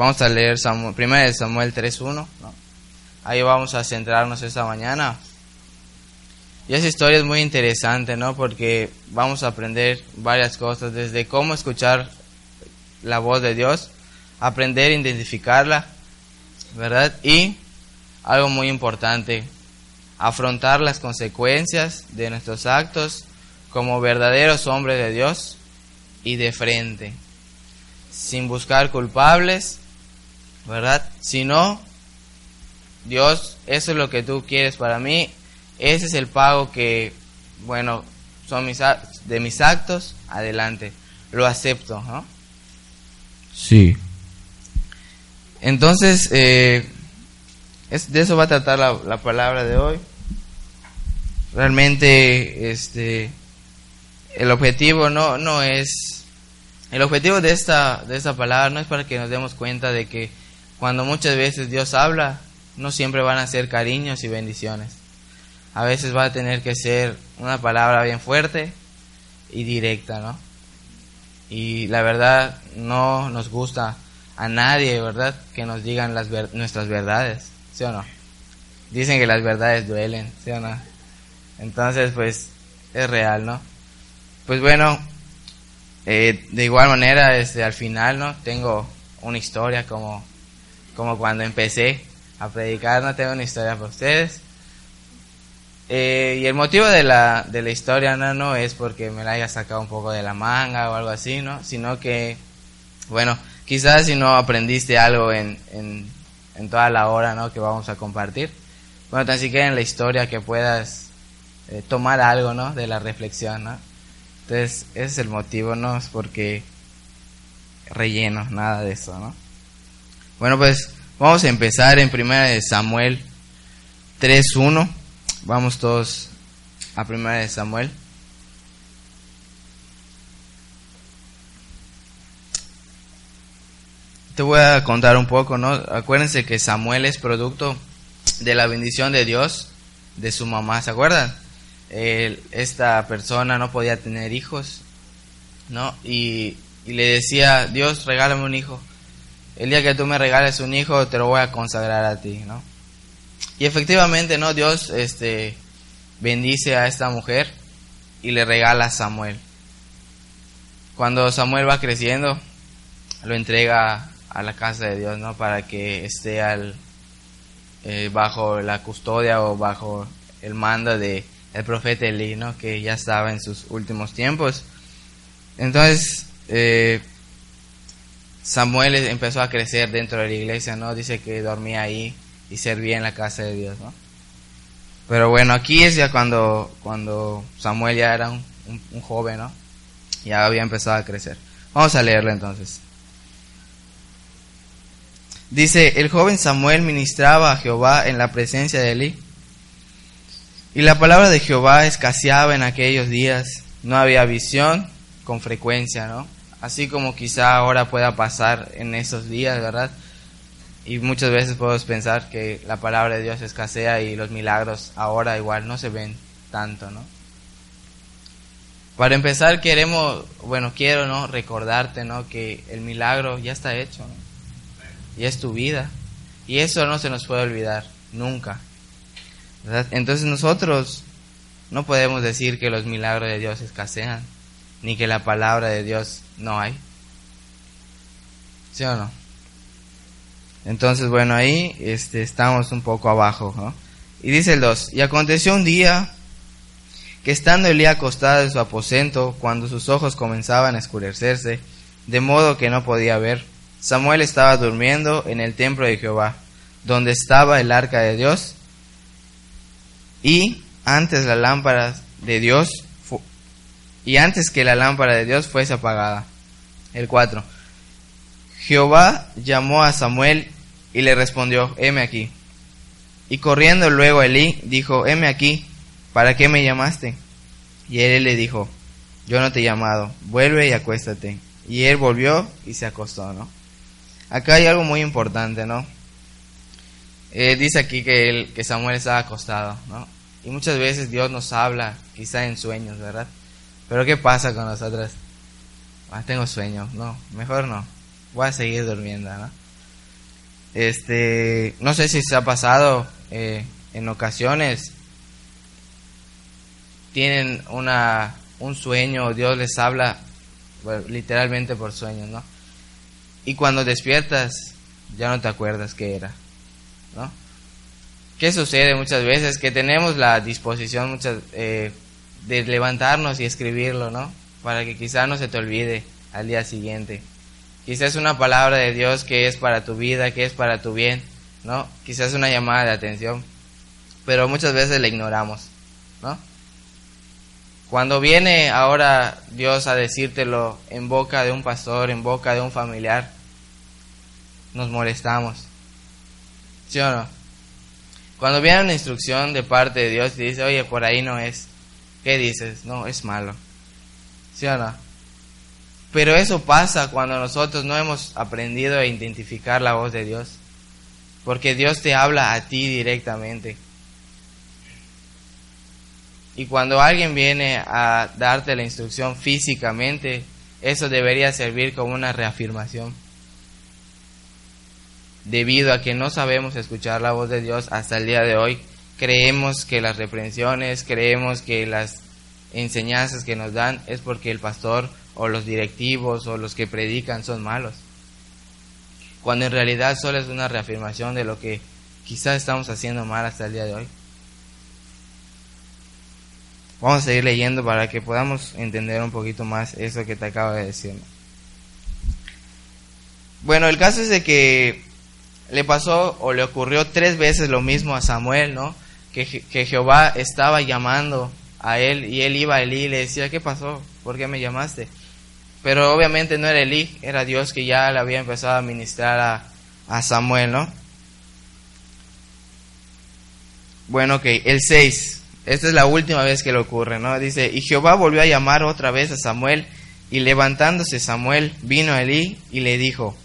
vamos a leer Samuel, primero de Samuel 3.1. ¿no? Ahí vamos a centrarnos esta mañana. Y esa historia es muy interesante, ¿no? Porque vamos a aprender varias cosas, desde cómo escuchar la voz de Dios, aprender a identificarla, ¿verdad? Y algo muy importante, afrontar las consecuencias de nuestros actos como verdaderos hombres de Dios y de frente, sin buscar culpables, ¿verdad? Sino, Dios, eso es lo que tú quieres para mí, ese es el pago que, bueno, son mis, de mis actos, adelante, lo acepto, ¿no? Sí. Entonces, eh, es, de eso va a tratar la, la, palabra de hoy. Realmente, este, el objetivo no, no es, el objetivo de esta, de esta palabra no es para que nos demos cuenta de que cuando muchas veces Dios habla, no siempre van a ser cariños y bendiciones. A veces va a tener que ser una palabra bien fuerte y directa, ¿no? Y la verdad no nos gusta a nadie, ¿verdad? Que nos digan las nuestras verdades, ¿sí o no? Dicen que las verdades duelen, ¿sí o no? Entonces, pues, es real, ¿no? Pues bueno, eh, de igual manera, este, al final, ¿no? Tengo una historia como, como cuando empecé a predicar, no tengo una historia para ustedes. Eh, y el motivo de la, de la historia no, no es porque me la haya sacado un poco de la manga o algo así, ¿no? Sino que, bueno, quizás si no aprendiste algo en, en, en toda la hora, ¿no? Que vamos a compartir. Bueno, tan siquiera en la historia que puedas eh, tomar algo, ¿no? De la reflexión, ¿no? Entonces, ese es el motivo, no es porque relleno, nada de eso, ¿no? Bueno, pues vamos a empezar en primera de Samuel 3.1. Vamos todos a primera de Samuel. Te voy a contar un poco, ¿no? Acuérdense que Samuel es producto de la bendición de Dios de su mamá, ¿se acuerdan? esta persona no podía tener hijos, ¿no? Y, y, le decía, Dios, regálame un hijo. El día que tú me regales un hijo, te lo voy a consagrar a ti, ¿no? Y efectivamente, ¿no? Dios este, bendice a esta mujer y le regala a Samuel. Cuando Samuel va creciendo, lo entrega a la casa de Dios, ¿no? Para que esté al, eh, bajo la custodia o bajo el mando de profeta Elí, ¿no? Que ya estaba en sus últimos tiempos. Entonces, eh, Samuel empezó a crecer dentro de la iglesia, ¿no? Dice que dormía ahí y servía en la casa de Dios, ¿no? Pero bueno, aquí es ya cuando, cuando Samuel ya era un, un, joven, ¿no? Ya había empezado a crecer. Vamos a leerlo entonces. Dice, el joven Samuel ministraba a Jehová en la presencia de Elí. Y la palabra de Jehová escaseaba en aquellos días. No había visión con frecuencia, ¿no? Así como quizá ahora pueda pasar en esos días, ¿verdad? Y muchas veces podemos pensar que la palabra de Dios escasea y los milagros ahora igual no se ven tanto, ¿no? Para empezar queremos, bueno, quiero, ¿no? Recordarte, ¿no? Que el milagro ya está hecho, ¿no? Y es tu vida. Y eso no se nos puede olvidar, nunca. ¿verdad? Entonces nosotros no podemos decir que los milagros de Dios escasean, ni que la palabra de Dios no hay. ¿Sí o no? Entonces, bueno, ahí este, estamos un poco abajo. Y dice el 2, y aconteció un día que estando Elías acostado en su aposento, cuando sus ojos comenzaban a escurecerse, de modo que no podía ver, Samuel estaba durmiendo en el templo de Jehová, donde estaba el arca de Dios, y antes la lámpara de Dios, y antes que la lámpara de Dios fuese apagada. El 4. Jehová llamó a Samuel y le respondió, heme aquí. Y corriendo luego a Elí, dijo, heme aquí, ¿para qué me llamaste? Y él le dijo, yo no te he llamado, vuelve y acuéstate. Y él volvió y se acostó, ¿no? Acá hay algo muy importante, ¿no? Eh, dice aquí que, él, que Samuel estaba acostado, ¿no? Y muchas veces Dios nos habla, quizá en sueños, ¿verdad? Pero ¿qué pasa con nosotros? Ah, tengo sueño, no, mejor no, voy a seguir durmiendo, ¿no? Este, no sé si se ha pasado eh, en ocasiones. Tienen una, un sueño, Dios les habla literalmente por sueños, ¿no? Y cuando despiertas, ya no te acuerdas qué era, ¿no? ¿Qué sucede muchas veces? Que tenemos la disposición muchas, eh, de levantarnos y escribirlo, ¿no? Para que quizá no se te olvide al día siguiente. Quizás una palabra de Dios que es para tu vida, que es para tu bien, ¿no? Quizás una llamada de atención, pero muchas veces la ignoramos, ¿no? Cuando viene ahora Dios a decírtelo en boca de un pastor, en boca de un familiar, nos molestamos. ¿Sí o no? Cuando viene una instrucción de parte de Dios y dice, oye, por ahí no es, ¿qué dices? No, es malo. ¿Sí o no? Pero eso pasa cuando nosotros no hemos aprendido a identificar la voz de Dios. Porque Dios te habla a ti directamente. Y cuando alguien viene a darte la instrucción físicamente, eso debería servir como una reafirmación. Debido a que no sabemos escuchar la voz de Dios hasta el día de hoy, creemos que las reprensiones, creemos que las enseñanzas que nos dan es porque el pastor o los directivos o los que predican son malos. Cuando en realidad solo es una reafirmación de lo que quizás estamos haciendo mal hasta el día de hoy. Vamos a seguir leyendo para que podamos entender un poquito más eso que te acabo de decir. Bueno, el caso es de que le pasó o le ocurrió tres veces lo mismo a Samuel, ¿no? Que, que Jehová estaba llamando a él y él iba a Elí y le decía, ¿qué pasó? ¿Por qué me llamaste? Pero obviamente no era Elí, era Dios que ya le había empezado a ministrar a, a Samuel, ¿no? Bueno, ok, el 6. Esta es la última vez que le ocurre, ¿no? Dice, y Jehová volvió a llamar otra vez a Samuel, y levantándose Samuel vino a Elí y le dijo,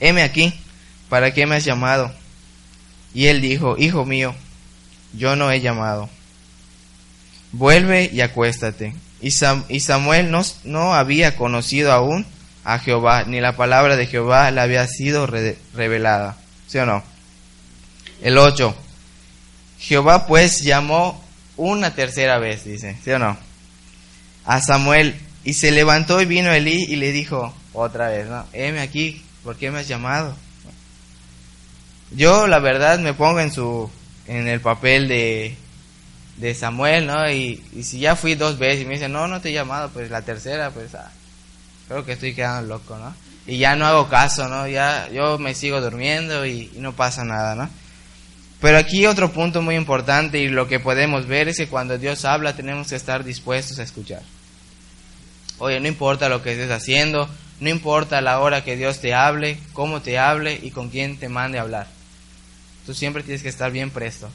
heme aquí, ¿para qué me has llamado? Y él dijo, hijo mío, yo no he llamado. Vuelve y acuéstate. Y, Samuel no, no, había conocido aún a Jehová, ni la palabra de Jehová le había sido revelada. ¿Sí o no? El 8. Jehová pues llamó una tercera vez, dice, ¿sí o no? A Samuel, y se levantó y vino Elí y le dijo otra vez, ¿no? Heme aquí, ¿por qué me has llamado? Yo la verdad me pongo en su en el papel de de Samuel, ¿no? Y, si ya fui dos veces y me dicen, no, no te he llamado, pues la tercera, pues ah, creo que estoy quedando loco, ¿no? Y ya no hago caso, ¿no? Ya yo me sigo durmiendo y, y no pasa nada, ¿no? Pero aquí otro punto muy importante y lo que podemos ver es que cuando Dios habla tenemos que estar dispuestos a escuchar. Oye, no importa lo que estés haciendo, no importa la hora que Dios te hable, cómo te hable y con quién te mande a hablar. Tú siempre tienes que estar bien presto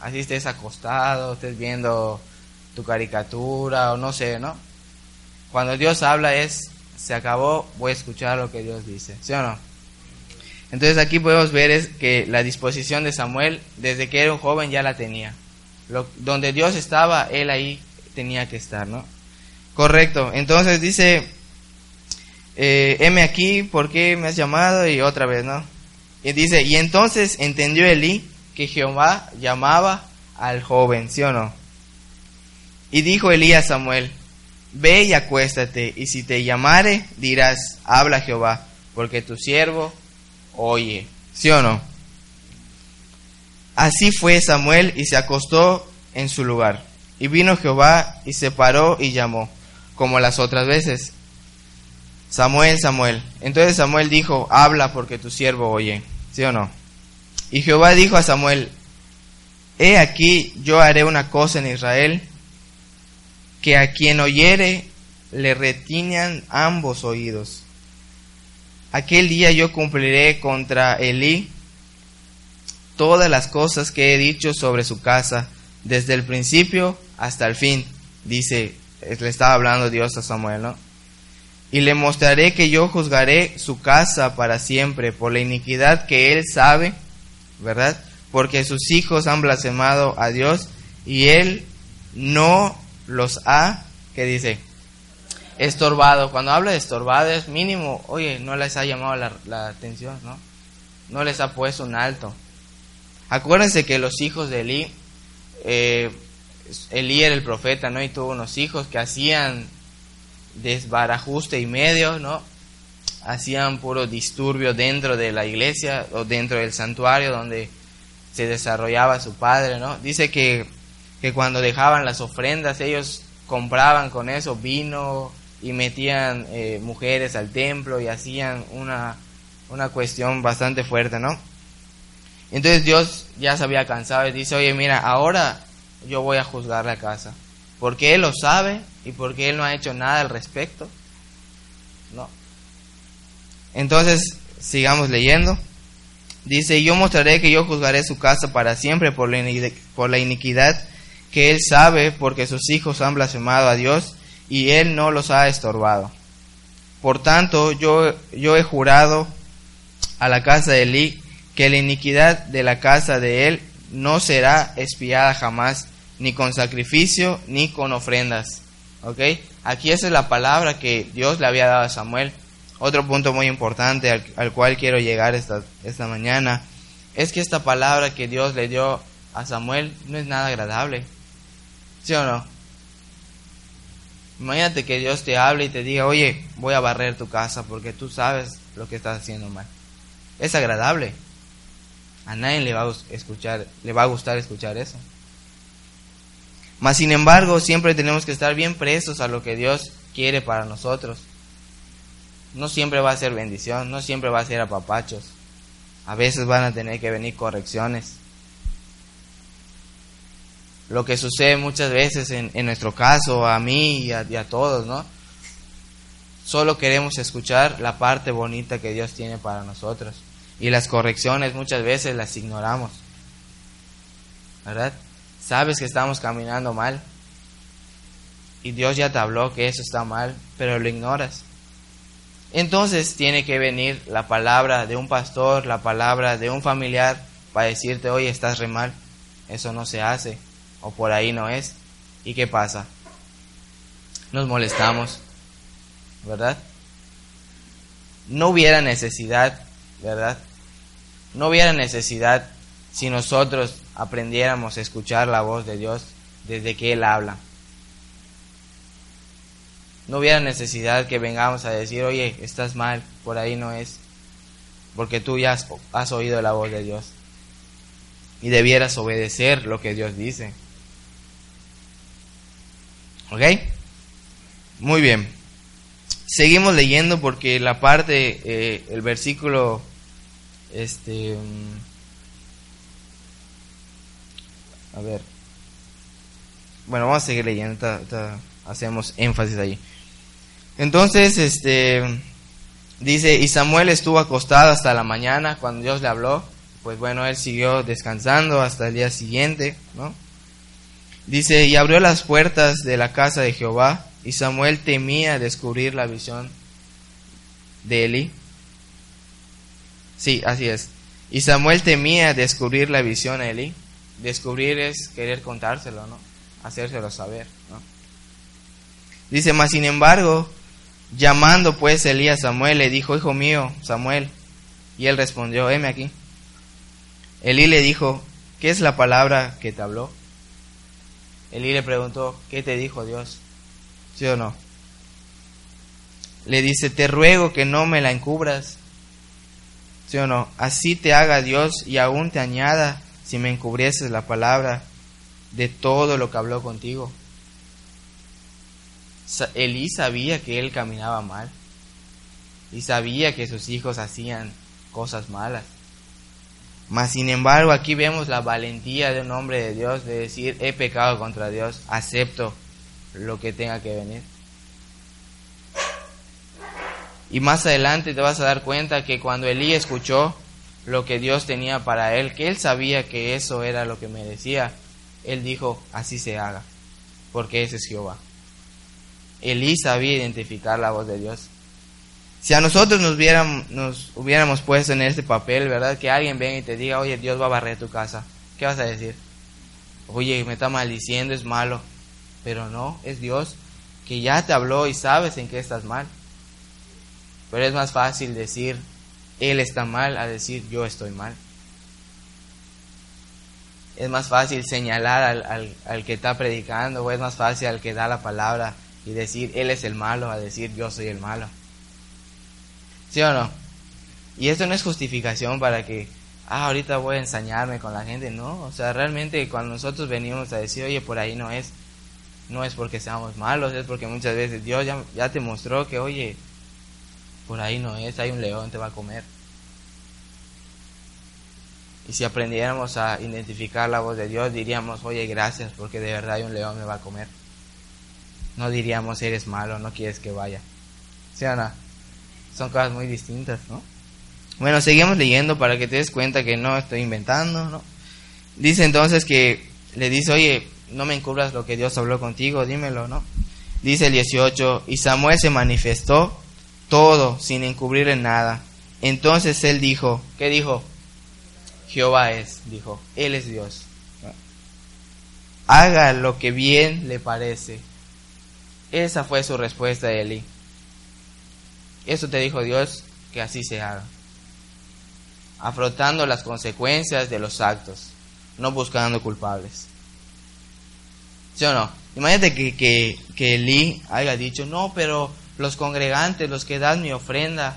así estés acostado, estés viendo tu caricatura o no sé, ¿no? Cuando Dios habla es, se acabó, voy a escuchar lo que Dios dice, ¿sí o no? Entonces aquí podemos ver es que la disposición de Samuel, desde que era un joven, ya la tenía. Donde Dios estaba, él ahí tenía que estar, ¿no? Correcto. Entonces dice, eh, heme aquí, ¿por qué me has llamado? Y otra vez, ¿no? Y dice, y entonces entendió Elí que Jehová llamaba al joven, ¿sí o no? Y dijo Elías a Samuel, ve y acuéstate, y si te llamare, dirás, habla Jehová, porque tu siervo oye, ¿sí o no? Así fue Samuel y se acostó en su lugar. Y vino Jehová y se paró y llamó, como las otras veces. Samuel, Samuel. Entonces Samuel dijo, habla porque tu siervo oye, ¿sí o no? Y Jehová dijo a Samuel, He aquí yo haré una cosa en Israel, que a quien oyere le retiñan ambos oídos. Aquel día yo cumpliré contra Elí todas las cosas que he dicho sobre su casa, desde el principio hasta el fin, dice, le estaba hablando Dios a Samuel, ¿no? Y le mostraré que yo juzgaré su casa para siempre por la iniquidad que él sabe ¿verdad? Porque sus hijos han blasfemado a Dios y Él no los ha, ¿qué dice? Estorbado. Cuando habla de estorbado es mínimo, oye, no les ha llamado la, atención, ¿no? no les ha puesto un alto. Acuérdense que los hijos de Elí, eh, Elí era el profeta, ¿no? Y tuvo unos hijos que hacían desbarajuste y medio, ¿no? Hacían puro disturbio dentro de la iglesia o dentro del santuario donde se desarrollaba su padre, ¿no? Dice que, que cuando dejaban las ofrendas ellos compraban con eso vino y metían eh, mujeres al templo y hacían una, una cuestión bastante fuerte, ¿no? Entonces Dios ya se había cansado y dice, oye, mira, ahora yo voy a juzgar la casa. Porque Él lo sabe y porque Él no ha hecho nada al respecto. No. Entonces, sigamos leyendo. Dice, yo mostraré que yo juzgaré su casa para siempre por la, iniquidad que Él sabe porque sus hijos han blasfemado a Dios y Él no los ha estorbado. Por tanto, yo, yo he jurado a la casa de Eli que la iniquidad de la casa de Él no será espiada jamás, ni con sacrificio, ni con ofrendas. ¿Ok? Aquí esa es la palabra que Dios le había dado a Samuel. Otro punto muy importante al, al cual quiero llegar esta, esta mañana es que esta palabra que Dios le dio a Samuel no es nada agradable. ¿Sí o no? Imagínate que Dios te hable y te diga, oye, voy a barrer tu casa porque tú sabes lo que estás haciendo mal. Es agradable. A nadie escuchar, le va a gustar escuchar eso. Mas sin embargo, siempre tenemos que estar bien presos a lo que Dios quiere para nosotros. No siempre va a ser bendición, no siempre va a ser apapachos. A veces van a tener que venir correcciones lo que sucede muchas veces en, nuestro caso, a mí y a, y a, todos, ¿no? Solo queremos escuchar la parte bonita que Dios tiene para nosotros. Y las correcciones muchas veces las ignoramos. ¿Verdad? Sabes que estamos caminando mal. Y Dios ya te habló que eso está mal, pero lo ignoras. Entonces tiene que venir la palabra de un pastor, la palabra de un familiar para decirte, oye, estás re mal. Eso no se hace o por ahí no es. ¿Y qué pasa? Nos molestamos, ¿verdad? No hubiera necesidad, ¿verdad? No hubiera necesidad si nosotros aprendiéramos a escuchar la voz de Dios desde que Él habla. No hubiera necesidad que vengamos a decir, oye, estás mal, por ahí no es, porque tú ya has, has oído la voz de Dios y debieras obedecer lo que Dios dice. ¿Ok? Muy bien. Seguimos leyendo porque la parte, eh, el versículo, este, a ver, bueno, vamos a seguir leyendo, hacemos énfasis allí. Entonces, este, dice, y Samuel estuvo acostado hasta la mañana cuando Dios le habló, pues bueno, él siguió descansando hasta el día siguiente, ¿no? Dice, y abrió las puertas de la casa de Jehová, y Samuel temía descubrir la visión de Eli. Sí, así es. Y Samuel temía descubrir la visión a Eli. Descubrir es querer contárselo, ¿no? Hacérselo saber, ¿no? Dice, mas sin embargo, llamando pues Elí a Samuel, le dijo, hijo mío, Samuel. Y él respondió, heme aquí. Elí le dijo, ¿qué es la palabra que te habló? Elí le preguntó, ¿qué te dijo Dios? ¿Sí o no? Le dice, te ruego que no me la encubras. ¿Sí o no? Así te haga Dios y aún te añada si me encubrieses la palabra de todo lo que habló contigo. Elí sabía que él caminaba mal y sabía que sus hijos hacían cosas malas. Mas sin embargo aquí vemos la valentía de un hombre de Dios de decir, he pecado contra Dios, acepto lo que tenga que venir. Y más adelante te vas a dar cuenta que cuando Elí escuchó lo que Dios tenía para él, que él sabía que eso era lo que merecía, él dijo, así se haga, porque ese es Jehová. Elí sabía identificar la voz de Dios. Si a nosotros nos nos hubiéramos puesto en este papel, ¿verdad? Que alguien venga y te diga, oye, Dios va a barrer tu casa. ¿Qué vas a decir? Oye, me está maldiciendo, es malo. Pero no, es Dios que ya te habló y sabes en qué estás mal. Pero es más fácil decir, él está mal a decir yo estoy mal. Es más fácil señalar al, al, al, que está predicando o es más fácil al que da la palabra y decir él es el malo a decir yo soy el malo. ¿Sí o no? Y esto no es justificación para que, ah, ahorita voy a ensañarme con la gente, no. O sea, realmente cuando nosotros venimos a decir, oye, por ahí no es, no es porque seamos malos, es porque muchas veces Dios ya, ya te mostró que, oye, por ahí no es, hay un león, te va a comer. Y si aprendiéramos a identificar la voz de Dios, diríamos, oye, gracias, porque de verdad hay un león me va a comer. No diríamos, eres malo, no quieres que vaya. ¿Sí o no? Son cosas muy distintas, ¿no? Bueno, seguimos leyendo para que te des cuenta que no estoy inventando, ¿no? Dice entonces que le dice, oye, no me encubras lo que Dios habló contigo, dímelo, ¿no? Dice el 18, y Samuel se manifestó todo sin encubrirle nada. Entonces él dijo, ¿qué dijo? Jehová es, dijo, Él es Dios. Haga lo que bien le parece. Esa fue su respuesta de Eli. Eso te dijo Dios, que así se haga. Afrontando las consecuencias de los actos, no buscando culpables. ¿Sí o no? Imagínate que, que, que Eli haya dicho, no, pero los congregantes, los que dan mi ofrenda,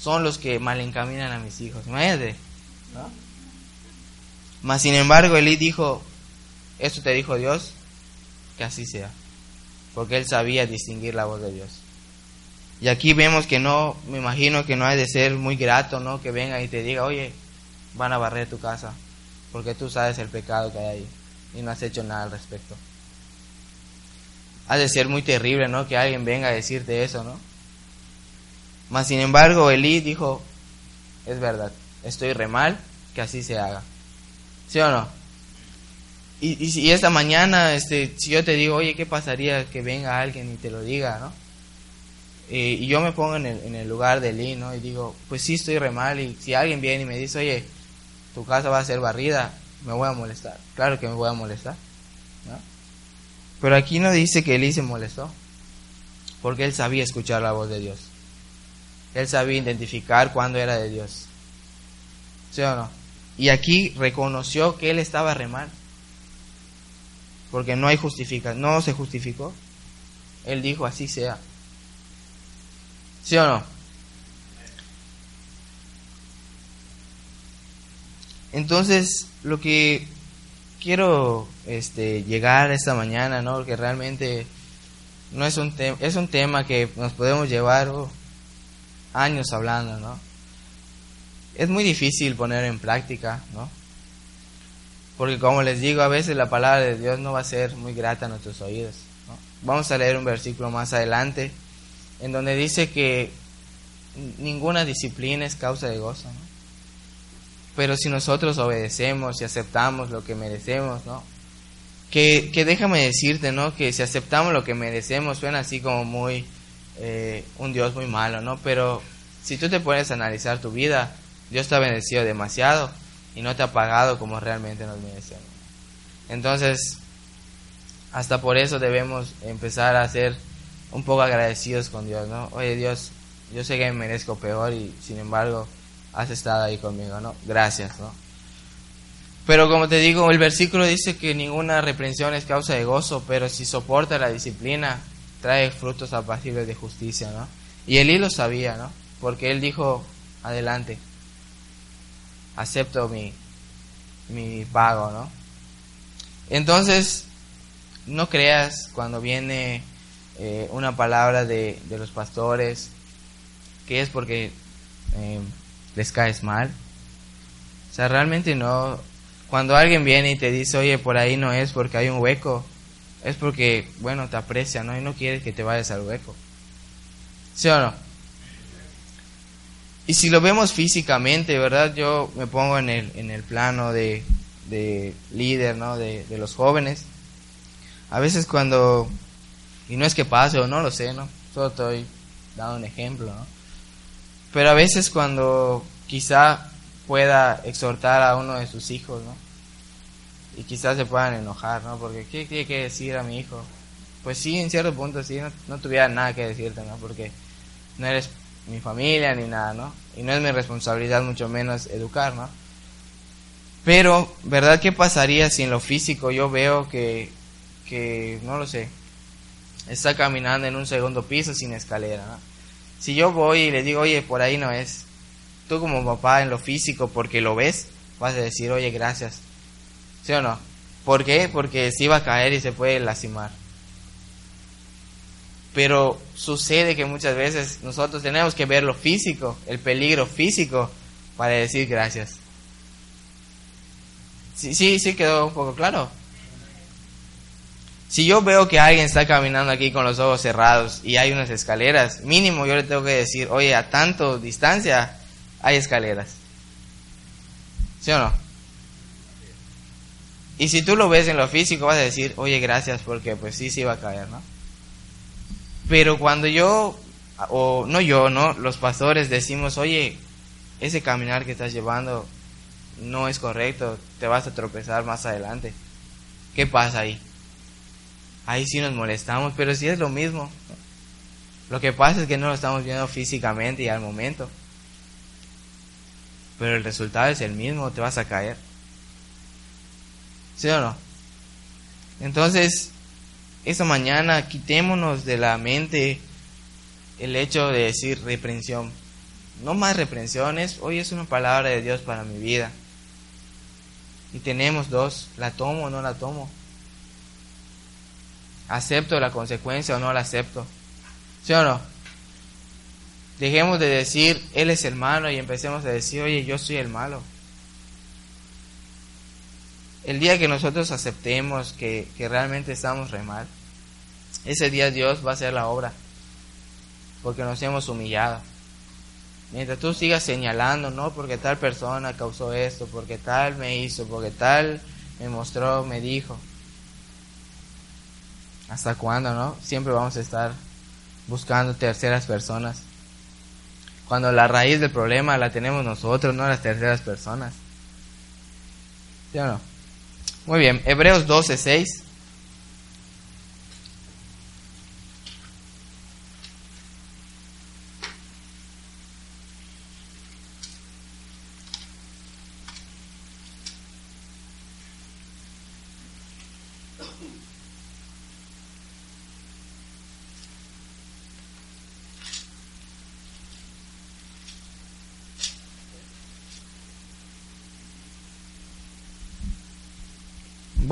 son los que mal encaminan a mis hijos. Imagínate. ¿no? Mas sin embargo, Elí dijo, esto te dijo Dios, que así sea, porque él sabía distinguir la voz de Dios. Y aquí vemos que no, me imagino que no hay de ser muy grato, ¿no? Que venga y te diga, oye, van a barrer tu casa, porque tú sabes el pecado que hay ahí y no has hecho nada al respecto. Ha de ser muy terrible, ¿no? Que alguien venga a decirte eso, ¿no? Mas sin embargo, Elí dijo, es verdad, estoy re mal, que así se haga. ¿Sí o no? Y, y, esta mañana, este, si yo te digo, oye, ¿qué pasaría que venga alguien y te lo diga, no? Eh, y yo me pongo en el, en el lugar de Lee, ¿no? Y digo, pues sí, estoy re mal. Y si alguien viene y me dice, oye, tu casa va a ser barrida, me voy a molestar. Claro que me voy a molestar. Pero aquí no dice que Lee se molestó, porque él sabía escuchar la voz de Dios. Él sabía identificar cuándo era de Dios. ¿Sí o no? Y aquí reconoció que él estaba re mal. Porque no hay justificación, no se justificó. Él dijo así sea. ¿Sí o no? Entonces, lo que quiero este, llegar esta mañana, ¿no? Porque realmente no es un tema, es un tema que nos podemos llevar oh, años hablando, ¿no? es muy difícil poner en práctica, ¿no? Porque como les digo, a veces la palabra de Dios no va a ser muy grata a nuestros oídos. Vamos a leer un versículo más adelante en donde dice que ninguna disciplina es causa de gozo. ¿no? Pero si nosotros obedecemos y aceptamos lo que merecemos, ¿no? Que, que déjame decirte, ¿no? Que si aceptamos lo que merecemos suena así como muy eh, un Dios muy malo, ¿no? Pero si tú te pones a analizar tu vida, Dios te ha bendecido demasiado y no te ha pagado como realmente nos merecemos. Entonces, hasta por eso debemos empezar a ser un poco agradecidos con Dios, ¿no? Oye Dios, yo sé que me merezco peor y sin embargo has estado ahí conmigo, ¿no? Gracias, ¿no? Pero como te digo, el versículo dice que ninguna reprensión es causa de gozo, pero si soporta la disciplina, trae frutos apacibles de justicia, ¿no? Y Elí lo sabía, ¿no? Porque él dijo, adelante, acepto mi, mi pago, ¿no? Entonces, no creas cuando viene eh, una palabra de, de, los pastores que es porque eh, les caes mal. O sea, realmente no. Cuando alguien viene y te dice, oye, por ahí no es porque hay un hueco, es porque, bueno, te aprecia, ¿no? Y no quiere que te vayas al hueco. ¿Sí o no? Y si lo vemos físicamente, ¿verdad? Yo me pongo en el, en el plano de, de líder, ¿no? De, de, los jóvenes. A veces cuando, y no es que pase o no lo sé, ¿no? Solo estoy dando un ejemplo, ¿no? Pero a veces cuando quizá pueda exhortar a uno de sus hijos, ¿no? Y quizás se puedan enojar, ¿no? Porque ¿qué tiene que decir a mi hijo? Pues sí, en cierto punto sí, no, no tuviera nada que decirte, ¿no? Porque no eres mi familia ni nada, ¿no? Y no es mi responsabilidad mucho menos educar, ¿no? Pero, ¿verdad qué pasaría si en lo físico yo veo que, que no lo sé, está caminando en un segundo piso sin escalera, ¿no? Si yo voy y le digo, oye, por ahí no es, tú como papá en lo físico, porque lo ves, vas a decir, oye, gracias. ¿Sí o no? ¿Por qué? Porque se iba a caer y se puede lastimar. Pero sucede que muchas veces nosotros tenemos que ver lo físico, el peligro físico, para decir gracias. Sí, sí, sí quedó un poco claro. Si yo veo que alguien está caminando aquí con los ojos cerrados y hay unas escaleras, mínimo yo le tengo que decir, oye, a tanto distancia hay escaleras. ¿Sí o no? Y si tú lo ves en lo físico vas a decir, oye, gracias porque pues sí, sí va a caer, ¿no? Pero cuando yo, o no yo, ¿no? Los pastores decimos, oye, ese caminar que estás llevando no es correcto, te vas a tropezar más adelante. ¿Qué pasa ahí? Ahí sí nos molestamos, pero sí es lo mismo. Lo que pasa es que no lo estamos viendo físicamente y al momento. Pero el resultado es el mismo, te vas a caer. ¿Sí o no? Entonces, esta mañana quitémonos de la mente el hecho de decir reprensión. No más reprensiones, hoy es una palabra de Dios para mi vida. Y tenemos dos, la tomo o no la tomo. ¿Acepto la consecuencia o no la acepto? ¿Sí o no? Dejemos de decir, Él es el malo y empecemos a decir, oye, yo soy el malo. El día que nosotros aceptemos que, que realmente estamos re mal, ese día Dios va a hacer la obra, porque nos hemos humillado. Mientras tú sigas señalando, no, porque tal persona causó esto, porque tal me hizo, porque tal me mostró, me dijo. ¿Hasta cuándo, no? Siempre vamos a estar buscando terceras personas. Cuando la raíz del problema la tenemos nosotros, no las terceras personas. Muy bien, Hebreos 12, 6.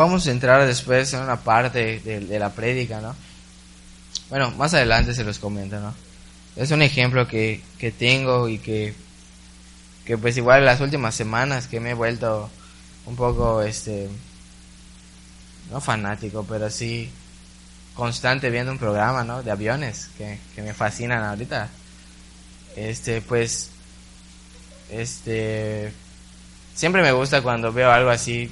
Vamos a entrar después en una parte de, la prédica, ¿no? Bueno, más adelante se los comento, ¿no? Es un ejemplo que, que tengo y que, que pues igual en las últimas semanas que me he vuelto un poco, este, no fanático, pero sí constante viendo un programa, ¿no? De aviones que, que me fascinan ahorita. Este, pues, este, siempre me gusta cuando veo algo así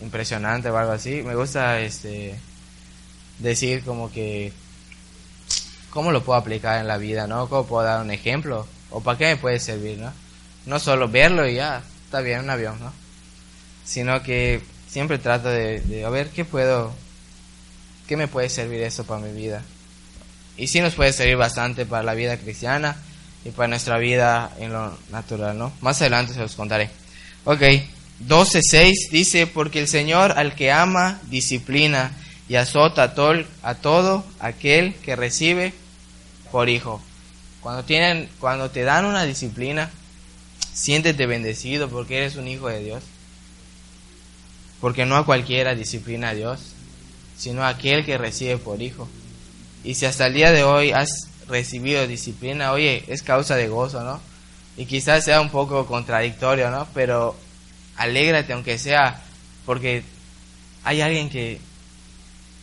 impresionante o algo así. Me gusta este decir como que cómo lo puedo aplicar en la vida, ¿no? ¿Cómo puedo dar un ejemplo? ¿O para qué me puede servir, no? No solo verlo y ya, está bien, un avión, ¿no? Sino que siempre trato de, de ver qué puedo, qué me puede servir eso para mi vida. Y sí nos puede servir bastante para la vida cristiana y para nuestra vida en lo natural, ¿no? Más adelante se los contaré. Ok. 12.6 dice, porque el Señor al que ama, disciplina y azota a, tol, a todo aquel que recibe por hijo. Cuando, tienen, cuando te dan una disciplina, siéntete bendecido porque eres un hijo de Dios. Porque no a cualquiera disciplina a Dios, sino a aquel que recibe por hijo. Y si hasta el día de hoy has recibido disciplina, oye, es causa de gozo, ¿no? Y quizás sea un poco contradictorio, ¿no? Pero alégrate aunque sea porque hay alguien que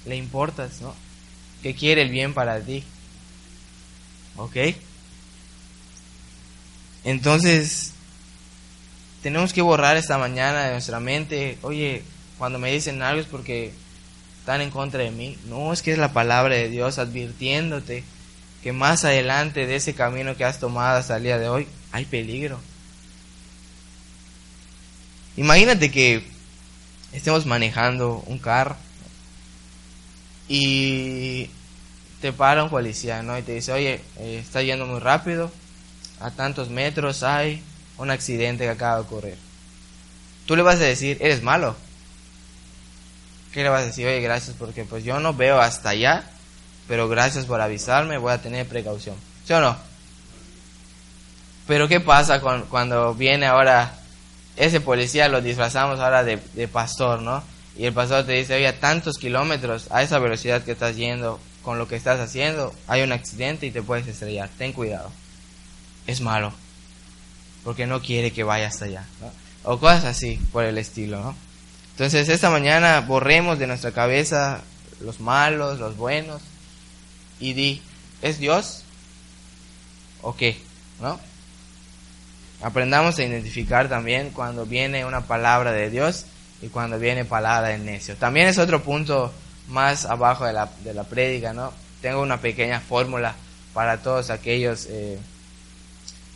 le importas, ¿no? Que quiere el bien para ti. ¿Ok? Entonces, tenemos que borrar esta mañana de nuestra mente, oye, cuando me dicen algo es porque están en contra de mí. No, es que es la palabra de Dios advirtiéndote que más adelante de ese camino que has tomado hasta el día de hoy hay peligro. Imagínate que estemos manejando un carro y te para un policía, ¿no? Y te dice, oye, eh, está yendo muy rápido, a tantos metros hay un accidente que acaba de ocurrir. Tú le vas a decir, eres malo. ¿Qué le vas a decir? Oye, gracias porque pues yo no veo hasta allá, pero gracias por avisarme, voy a tener precaución. ¿Sí o no? Pero ¿qué pasa con, cuando viene ahora ese policía, lo disfrazamos ahora de, de pastor, ¿no? Y el pastor te dice, oye, a tantos kilómetros, a esa velocidad que estás yendo, con lo que estás haciendo, hay un accidente y te puedes estrellar, ten cuidado. Es malo, porque no quiere que vayas allá. O cosas así, por el estilo, ¿no? Entonces, esta mañana borremos de nuestra cabeza los malos, los buenos, y di, ¿es Dios? ¿O qué? ¿No? Aprendamos a identificar también cuando viene una palabra de Dios y cuando viene palabra de necio. También es otro punto más abajo de la, de la prédica, ¿no? Tengo una pequeña fórmula para todos aquellos eh,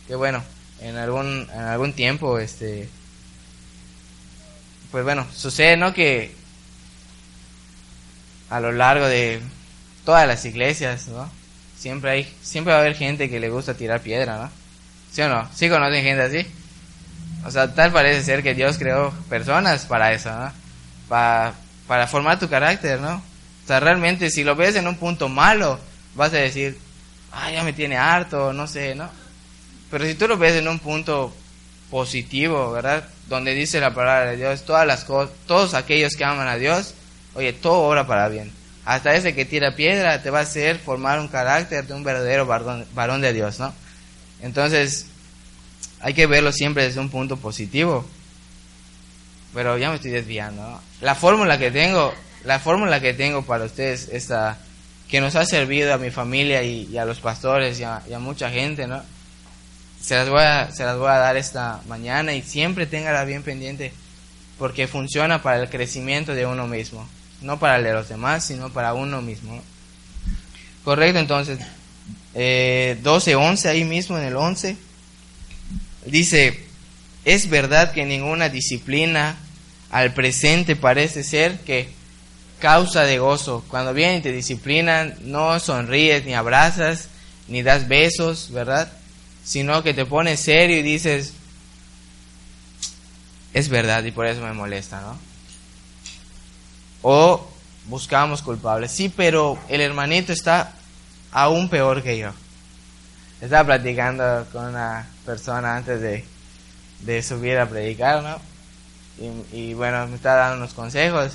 que, bueno, en algún, en algún tiempo, este, pues bueno, sucede, ¿no? Que a lo largo de todas las iglesias, ¿no? Siempre hay, siempre va a haber gente que le gusta tirar piedra, ¿no? ¿Sí o no? ¿Sí conocen gente así? O sea, tal parece ser que Dios creó personas para eso, ¿no? Para, para formar tu carácter, ¿no? O sea, realmente si lo ves en un punto malo, vas a decir, ah, ya me tiene harto, no sé, ¿no? Pero si tú lo ves en un punto positivo, ¿verdad? Donde dice la palabra de Dios, todas las cosas, todos aquellos que aman a Dios, oye, todo obra para bien. Hasta ese que tira piedra te va a hacer formar un carácter de un verdadero varón, varón de Dios, ¿no? Entonces, hay que verlo siempre desde un punto positivo. Pero ya me estoy desviando. La fórmula que tengo, la fórmula que tengo para ustedes, esta, que nos ha servido a mi familia y, a los pastores y a, mucha gente, ¿no? Se las, voy a, se las voy a dar esta mañana y siempre téngala bien pendiente porque funciona para el crecimiento de uno mismo, no para el de los demás, sino para uno mismo. Correcto, entonces, eh, 12, 11, ahí mismo en el 11, dice, es verdad que ninguna disciplina al presente parece ser que causa de gozo. Cuando vienen y te disciplinan, no sonríes ni abrazas, ni das besos, ¿verdad? Sino que te pones serio y dices, es verdad y por eso me molesta, ¿no? O buscamos culpables. Sí, pero el hermanito está aún peor que yo. Estaba platicando con una persona antes de, subir a predicar, ¿no? Y, bueno, me estaba dando unos consejos.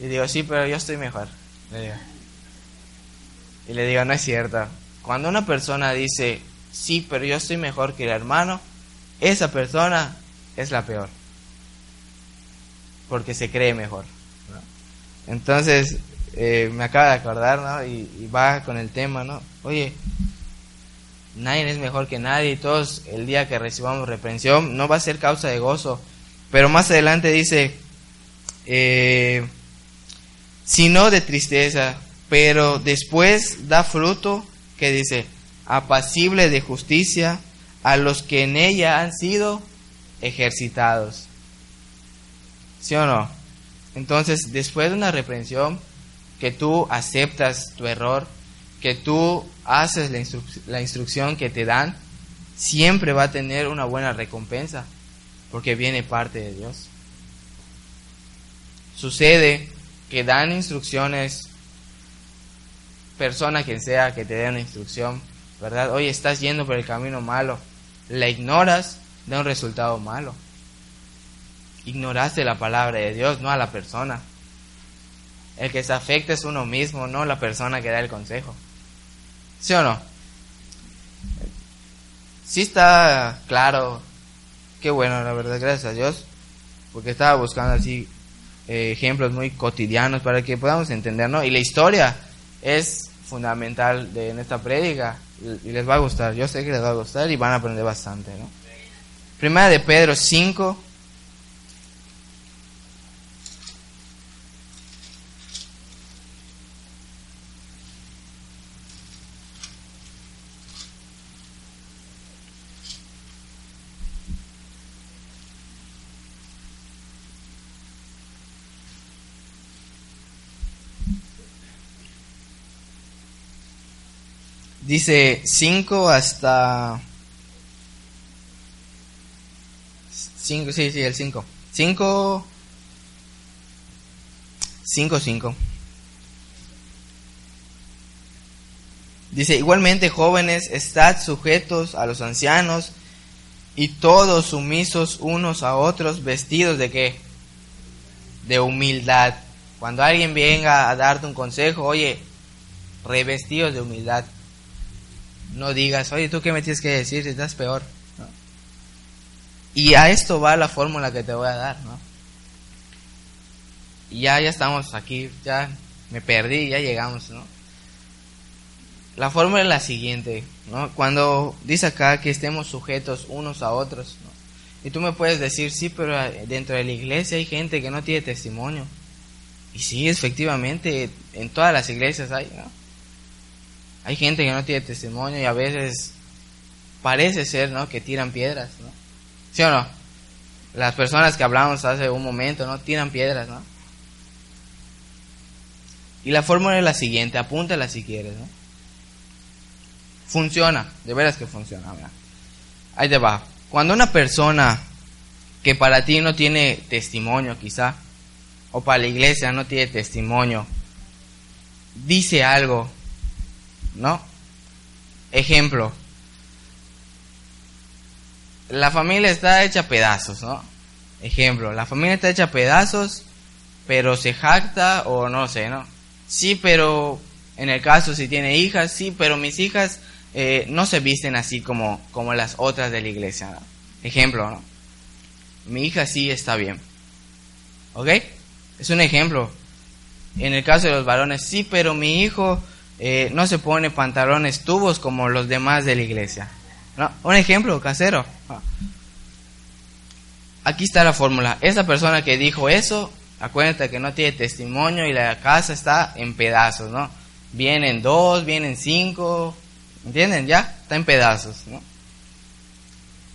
Y digo, sí, pero yo estoy mejor. Y le digo, no es cierto. Cuando una persona dice, sí, pero yo estoy mejor que el hermano, esa persona es la peor. Porque se cree mejor. Entonces, eh, me acaba de acordar, ¿no? Y, va con el tema, ¿no? Oye, nadie es mejor que nadie y todos el día que recibamos reprensión no va a ser causa de gozo. Pero más adelante dice, eh, sino de tristeza, pero después da fruto que dice, apacible de justicia a los que en ella han sido ejercitados. ¿Sí o no? Entonces, después de una reprensión, que tú aceptas tu error, que tú haces la, instrucción que te dan, siempre va a tener una buena recompensa, porque viene parte de Dios. Sucede que dan instrucciones, persona quien sea que te dé una instrucción, ¿verdad? Oye, estás yendo por el camino malo, la ignoras, da un resultado malo. Ignoraste la palabra de Dios, no a la persona. El que se afecta es uno mismo, no la persona que da el consejo. ¿Sí o no? Sí está claro. Qué bueno, la verdad, gracias a Dios. Porque estaba buscando así eh, ejemplos muy cotidianos para que podamos entender, ¿no? Y la historia es fundamental de, en esta prédica y les va a gustar. Yo sé que les va a gustar y van a aprender bastante, ¿no? Primera de Pedro 5, Dice 5 hasta 5, sí, sí, el 5. 5, 5, 5. Dice, igualmente jóvenes, estad sujetos a los ancianos y todos sumisos unos a otros, vestidos de qué? De humildad. Cuando alguien venga a darte un consejo, oye, revestidos de humildad. No digas, oye, ¿tú qué me tienes que decir? Estás peor. Y a esto va la fórmula que te voy a dar, ¿no? Y ya, ya estamos aquí, ya me perdí, ya llegamos, ¿no? La fórmula es la siguiente, ¿no? Cuando dice acá que estemos sujetos unos a otros, ¿no? Y tú me puedes decir, sí, pero dentro de la iglesia hay gente que no tiene testimonio. Y sí, efectivamente, en todas las iglesias hay, ¿no? Hay gente que no tiene testimonio y a veces parece ser, ¿no? Que tiran piedras, ¿no? ¿Sí o no? Las personas que hablamos hace un momento, ¿no? Tiran piedras, ¿no? Y la fórmula es la siguiente, apúntala si quieres, ¿no? Funciona, de veras que funciona. Ahí te va. Cuando una persona que para ti no tiene testimonio quizá, o para la iglesia no tiene testimonio, dice algo, ¿no? Ejemplo, la familia está hecha pedazos, ¿no? Ejemplo, la familia está hecha pedazos, pero se jacta o no sé, ¿no? Sí, pero en el caso si tiene hijas, sí, pero mis hijas eh, no se visten así como, como las otras de la iglesia. Ejemplo, ¿no? Mi hija sí está bien. ¿Ok? Es un ejemplo. En el caso de los varones, sí, pero mi hijo eh, no se pone pantalones tubos como los demás de la iglesia. Un ejemplo casero. Aquí está la fórmula. Esa persona que dijo eso, acuérdate que no tiene testimonio y la casa está en pedazos, ¿no? Vienen dos, vienen cinco, ¿Entienden? Ya está en pedazos.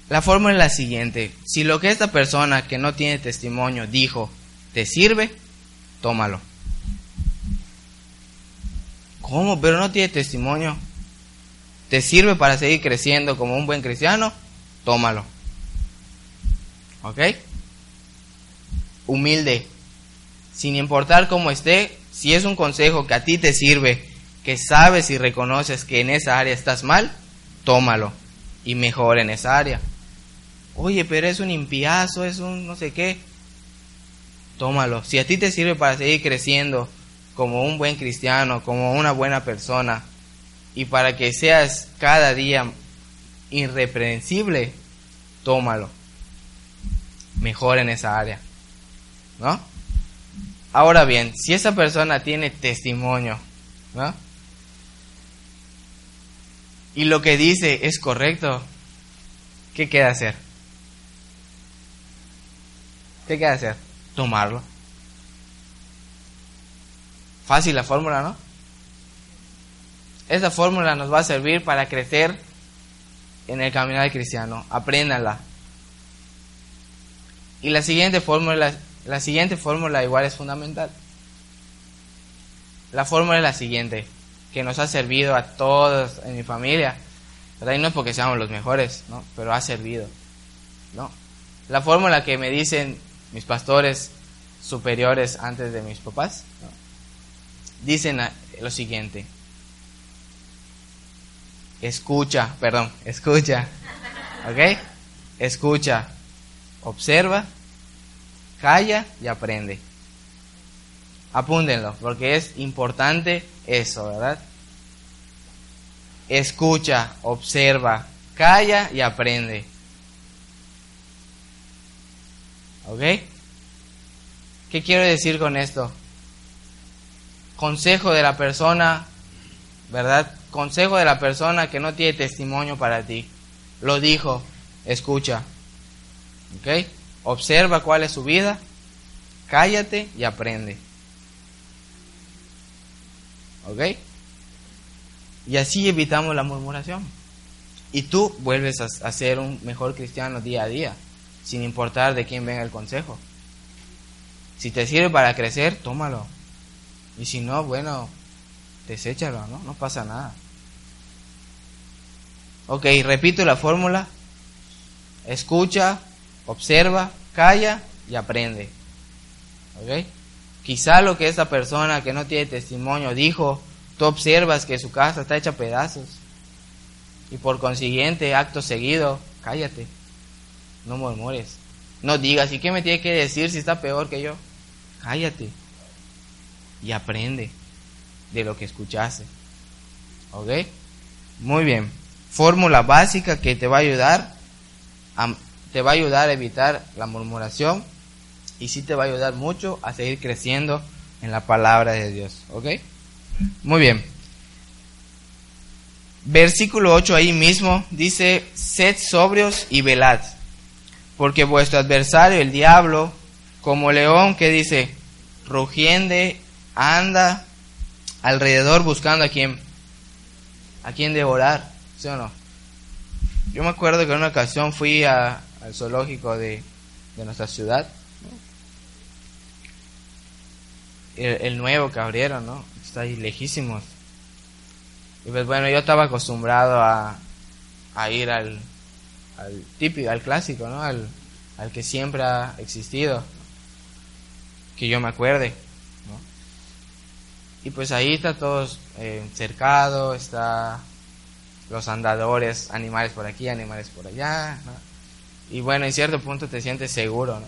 La fórmula es la siguiente. Si lo que esta persona que no tiene testimonio dijo te sirve, tómalo. ¿Cómo? Pero no tiene testimonio. ¿Te sirve para seguir creciendo como un buen cristiano? Tómalo. ¿Ok? Humilde. Sin importar cómo esté, si es un consejo que a ti te sirve que sabes y reconoces que en esa área estás mal, tómalo y mejora en esa área. Oye, pero es un impiazo, es un no sé qué. Tómalo. Si a ti te sirve para seguir creciendo como un buen cristiano, como una buena persona, y para que seas cada día irreprensible, tómalo. Mejor en esa área. ¿No? Ahora bien, si esa persona tiene testimonio, ¿no? y lo que dice es correcto, ¿qué queda hacer? ¿Qué queda hacer? Tomarlo. Fácil la fórmula, ¿no? Esa fórmula nos va a servir para crecer en el caminar cristiano. Apréndanla. Y la siguiente fórmula, la siguiente fórmula igual es fundamental. La fórmula es la siguiente que nos ha servido a todos en mi familia. ¿verdad? Y no es porque seamos los mejores, ¿no? pero ha servido. ¿no? La fórmula que me dicen mis pastores superiores antes de mis papás, dicen lo siguiente. Escucha, perdón, escucha. ¿Ok? Escucha, observa, calla y aprende. Apúntenlo, porque es importante eso, ¿verdad? Escucha, observa, calla y aprende. ¿Ok? ¿Qué quiero decir con esto? Consejo de la persona, ¿verdad? Consejo de la persona que no tiene testimonio para ti. Lo dijo, escucha. ¿Ok? Observa cuál es su vida, cállate y aprende. ¿Ok? Y así evitamos la murmuración. Y tú vuelves a, ser un mejor cristiano día a día, sin importar de quién venga el consejo. Si te sirve para crecer, tómalo. Y si no, bueno, deséchalo, ¿no? No pasa nada. Ok, repito la fórmula. Escucha, observa, calla y aprende. ¿Ok? Quizá lo que esa persona que no tiene testimonio dijo, tú observas que su casa está hecha a pedazos. Y por consiguiente, acto seguido, cállate. No murmures. No digas, ¿y qué me tiene que decir si está peor que yo? Cállate. Y aprende de lo que escuchaste. ¿Ok? Muy bien. Fórmula básica que te va a ayudar a, te va a ayudar a evitar la murmuración y sí te va a ayudar mucho a seguir creciendo en la palabra de Dios. ¿Ok? Muy bien. Versículo 8 ahí mismo dice, sed sobrios y velad, porque vuestro adversario, el diablo, como león que dice, rugiende, anda alrededor buscando a quien, a quien devorar, ¿sí o no? Yo me acuerdo que en una ocasión fui al zoológico de, de nuestra ciudad el, nuevo que abrieron, ¿no? Está ahí lejísimos. Y pues bueno, yo estaba acostumbrado a, a ir al, al típico, al clásico, ¿no? Al, al que siempre ha existido. Que yo me acuerde. Y pues ahí está todo eh, cercado, está los andadores, animales por aquí, animales por allá, ¿no? Y bueno, en cierto punto te sientes seguro, ¿no?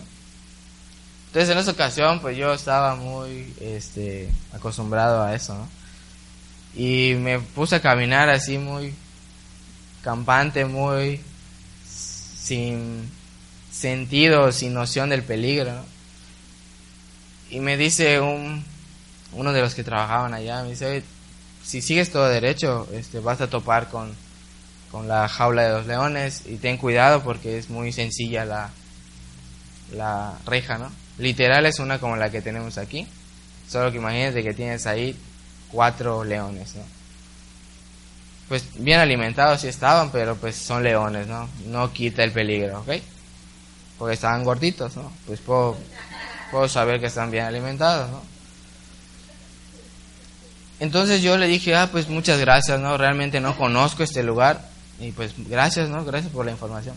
Entonces en esa ocasión pues yo estaba muy este, acostumbrado a eso, ¿no? Y me puse a caminar así muy campante, muy sin sentido, sin noción del peligro, ¿no? Y me dice un, uno de los que trabajaban allá, me dice, si sigues todo derecho, este, vas a topar con, con la jaula de los leones y ten cuidado porque es muy sencilla la, la reja, ¿no? Literal es una como la que tenemos aquí. Solo que imagínate que tienes ahí cuatro leones, ¿no? Pues bien alimentados sí estaban, pero pues son leones, ¿no? No quita el peligro, ¿ok? Porque estaban gorditos, ¿no? Pues puedo, puedo saber que están bien alimentados, ¿no? Entonces yo le dije, ah, pues muchas gracias, ¿no? Realmente no conozco este lugar. Y pues gracias, ¿no? Gracias por la información.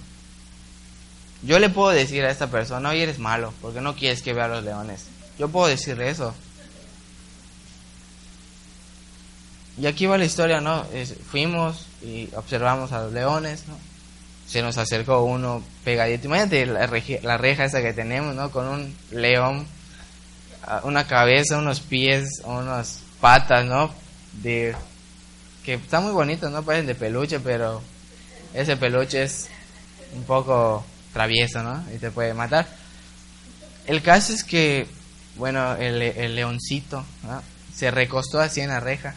Yo le puedo decir a esta persona, oye, eres malo, porque no quieres que vea a los leones. Yo puedo decirle eso. Y aquí va la historia, ¿no? fuimos y observamos a los leones, ¿no? Se nos acercó uno pegadito. Imagínate la, la reja esa que tenemos, ¿no? Con un león, una cabeza, unos pies, unas patas, ¿no? De que está muy bonito, ¿no? Parecen de peluche, pero ese peluche es un poco travieso, ¿no? Y te puede matar. El caso es que, bueno, el, leoncito se recostó así en la reja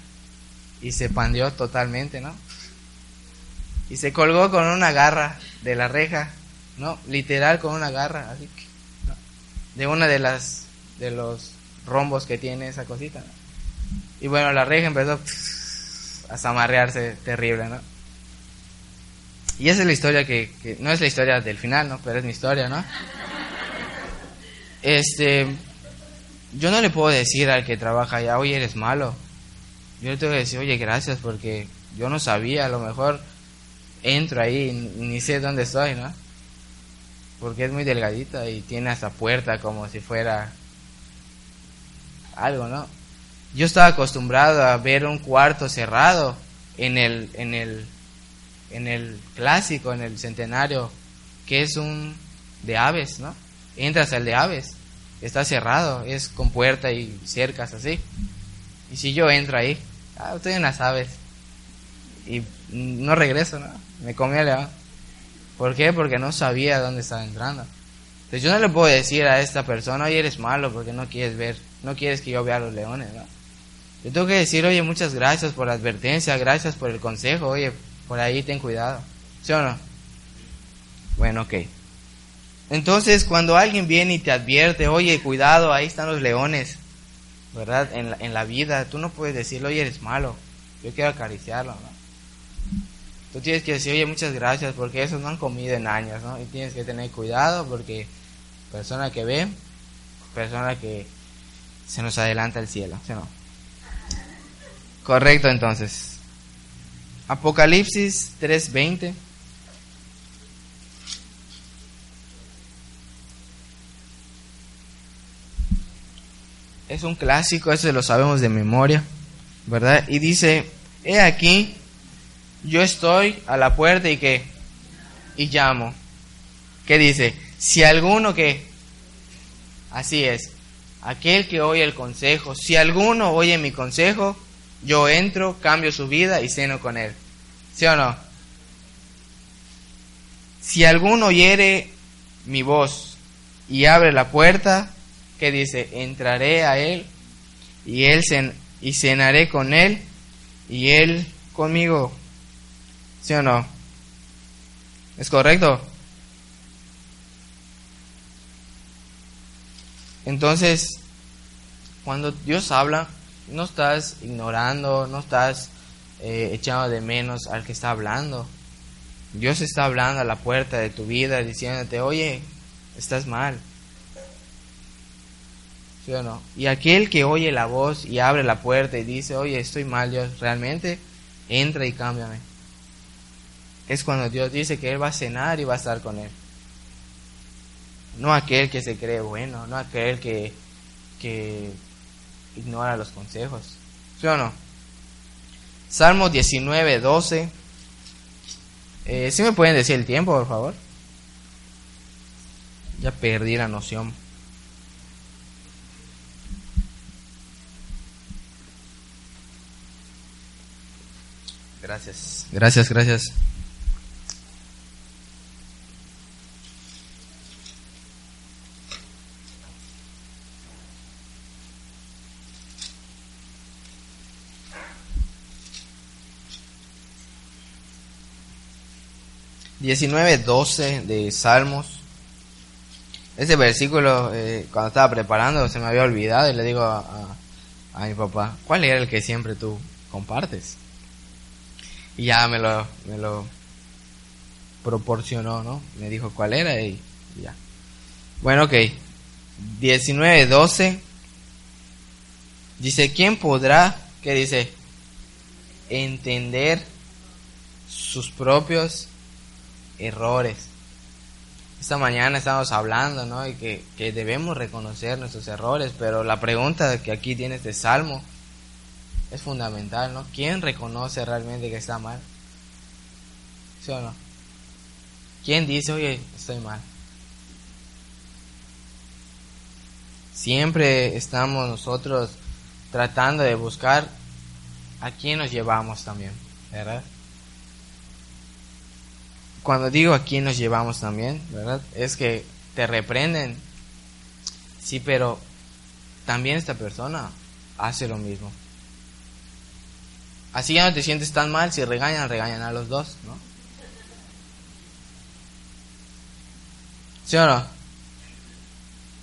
y se pandeó totalmente, ¿no? Y se colgó con una garra de la reja, ¿no? Literal con una garra, así que, de una de las de los rombos que tiene esa cosita. Y bueno, la reja empezó a zamarrearse terrible, ¿no? Y esa es la historia que, no es la historia del final, ¿no? Pero es mi historia, ¿no? Este, yo no le puedo decir al que trabaja allá, oye, eres malo. Yo le tengo que decir, oye, gracias porque yo no sabía, a lo mejor entro ahí y ni sé dónde estoy, ¿no? Porque es muy delgadita y tiene hasta puerta como si fuera algo, ¿no? Yo estaba acostumbrado a ver un cuarto cerrado en el, en el en el clásico, en el centenario, que es un de aves, ¿no? Entras al de aves, está cerrado, es con puerta y cercas así. Y si yo entro ahí, ah, estoy en las aves y no regreso, ¿no? Me comí el león. ¿Por qué? Porque no sabía dónde estaba entrando. Entonces yo no le puedo decir a esta persona, oye, eres malo porque no quieres ver, no quieres que yo vea a los leones, ¿no? Yo tengo que decir, oye, muchas gracias por la advertencia, gracias por el consejo, oye, por ahí ten cuidado. ¿Sí o no? Bueno, ok. Entonces, cuando alguien viene y te advierte, oye, cuidado, ahí están los leones, ¿verdad? En la, en la vida, tú no puedes decirle, oye, eres malo, yo quiero acariciarlo, ¿no? Tú tienes que decir, oye, muchas gracias, porque esos no han comido en años, ¿no? Y tienes que tener cuidado, porque persona que ve, persona que se nos adelanta el cielo, ¿sí o no? Correcto, entonces. Apocalipsis 3:20. Es un clásico, eso lo sabemos de memoria, ¿verdad? Y dice, he aquí, yo estoy a la puerta y que, y llamo. ¿Qué dice? Si alguno que, así es, aquel que oye el consejo, si alguno oye mi consejo yo entro, cambio su vida y ceno con él. ¿Sí o no? Si alguno oyere mi voz y abre la puerta, que dice, entraré a él y él y cenaré con él y él conmigo. ¿Sí o no? ¿Es correcto? Entonces, cuando Dios habla, no estás ignorando, no estás eh, echando de menos al que está hablando. Dios está hablando a la puerta de tu vida diciéndote, oye, estás mal. ¿Sí o no? Y aquel que oye la voz y abre la puerta y dice, oye, estoy mal, Dios, realmente entra y cámbiame. Es cuando Dios dice que Él va a cenar y va a estar con Él. No aquel que se cree bueno, no aquel que, que ignora los consejos. ¿Sí o no? Salmo 19, 12. Eh, ¿Sí me pueden decir el tiempo, por favor? Ya perdí la noción. Gracias. Gracias, gracias. Diecinueve, doce de Salmos. Ese versículo, eh, cuando estaba preparando, se me había olvidado y le digo a, a mi papá, ¿cuál era el que siempre tú compartes? Y ya me lo, me lo proporcionó, ¿no? Me dijo cuál era y, ya. Bueno, ok. 19.12. Dice, ¿quién podrá, qué dice? Entender sus propios errores. Esta mañana estamos hablando, ¿no? Y que, que debemos reconocer nuestros errores, pero la pregunta que aquí tiene este salmo es fundamental, ¿no? ¿Quién reconoce realmente que está mal? ¿Sí o no? ¿Quién dice, oye, estoy mal? Siempre estamos nosotros tratando de buscar a quién nos llevamos también, ¿verdad? Cuando digo a quién nos llevamos también, ¿verdad? Es que te reprenden. Sí, pero también esta persona hace lo mismo. Así ya no te sientes tan mal, si regañan, regañan a los dos, ¿no? ¿Sí o no?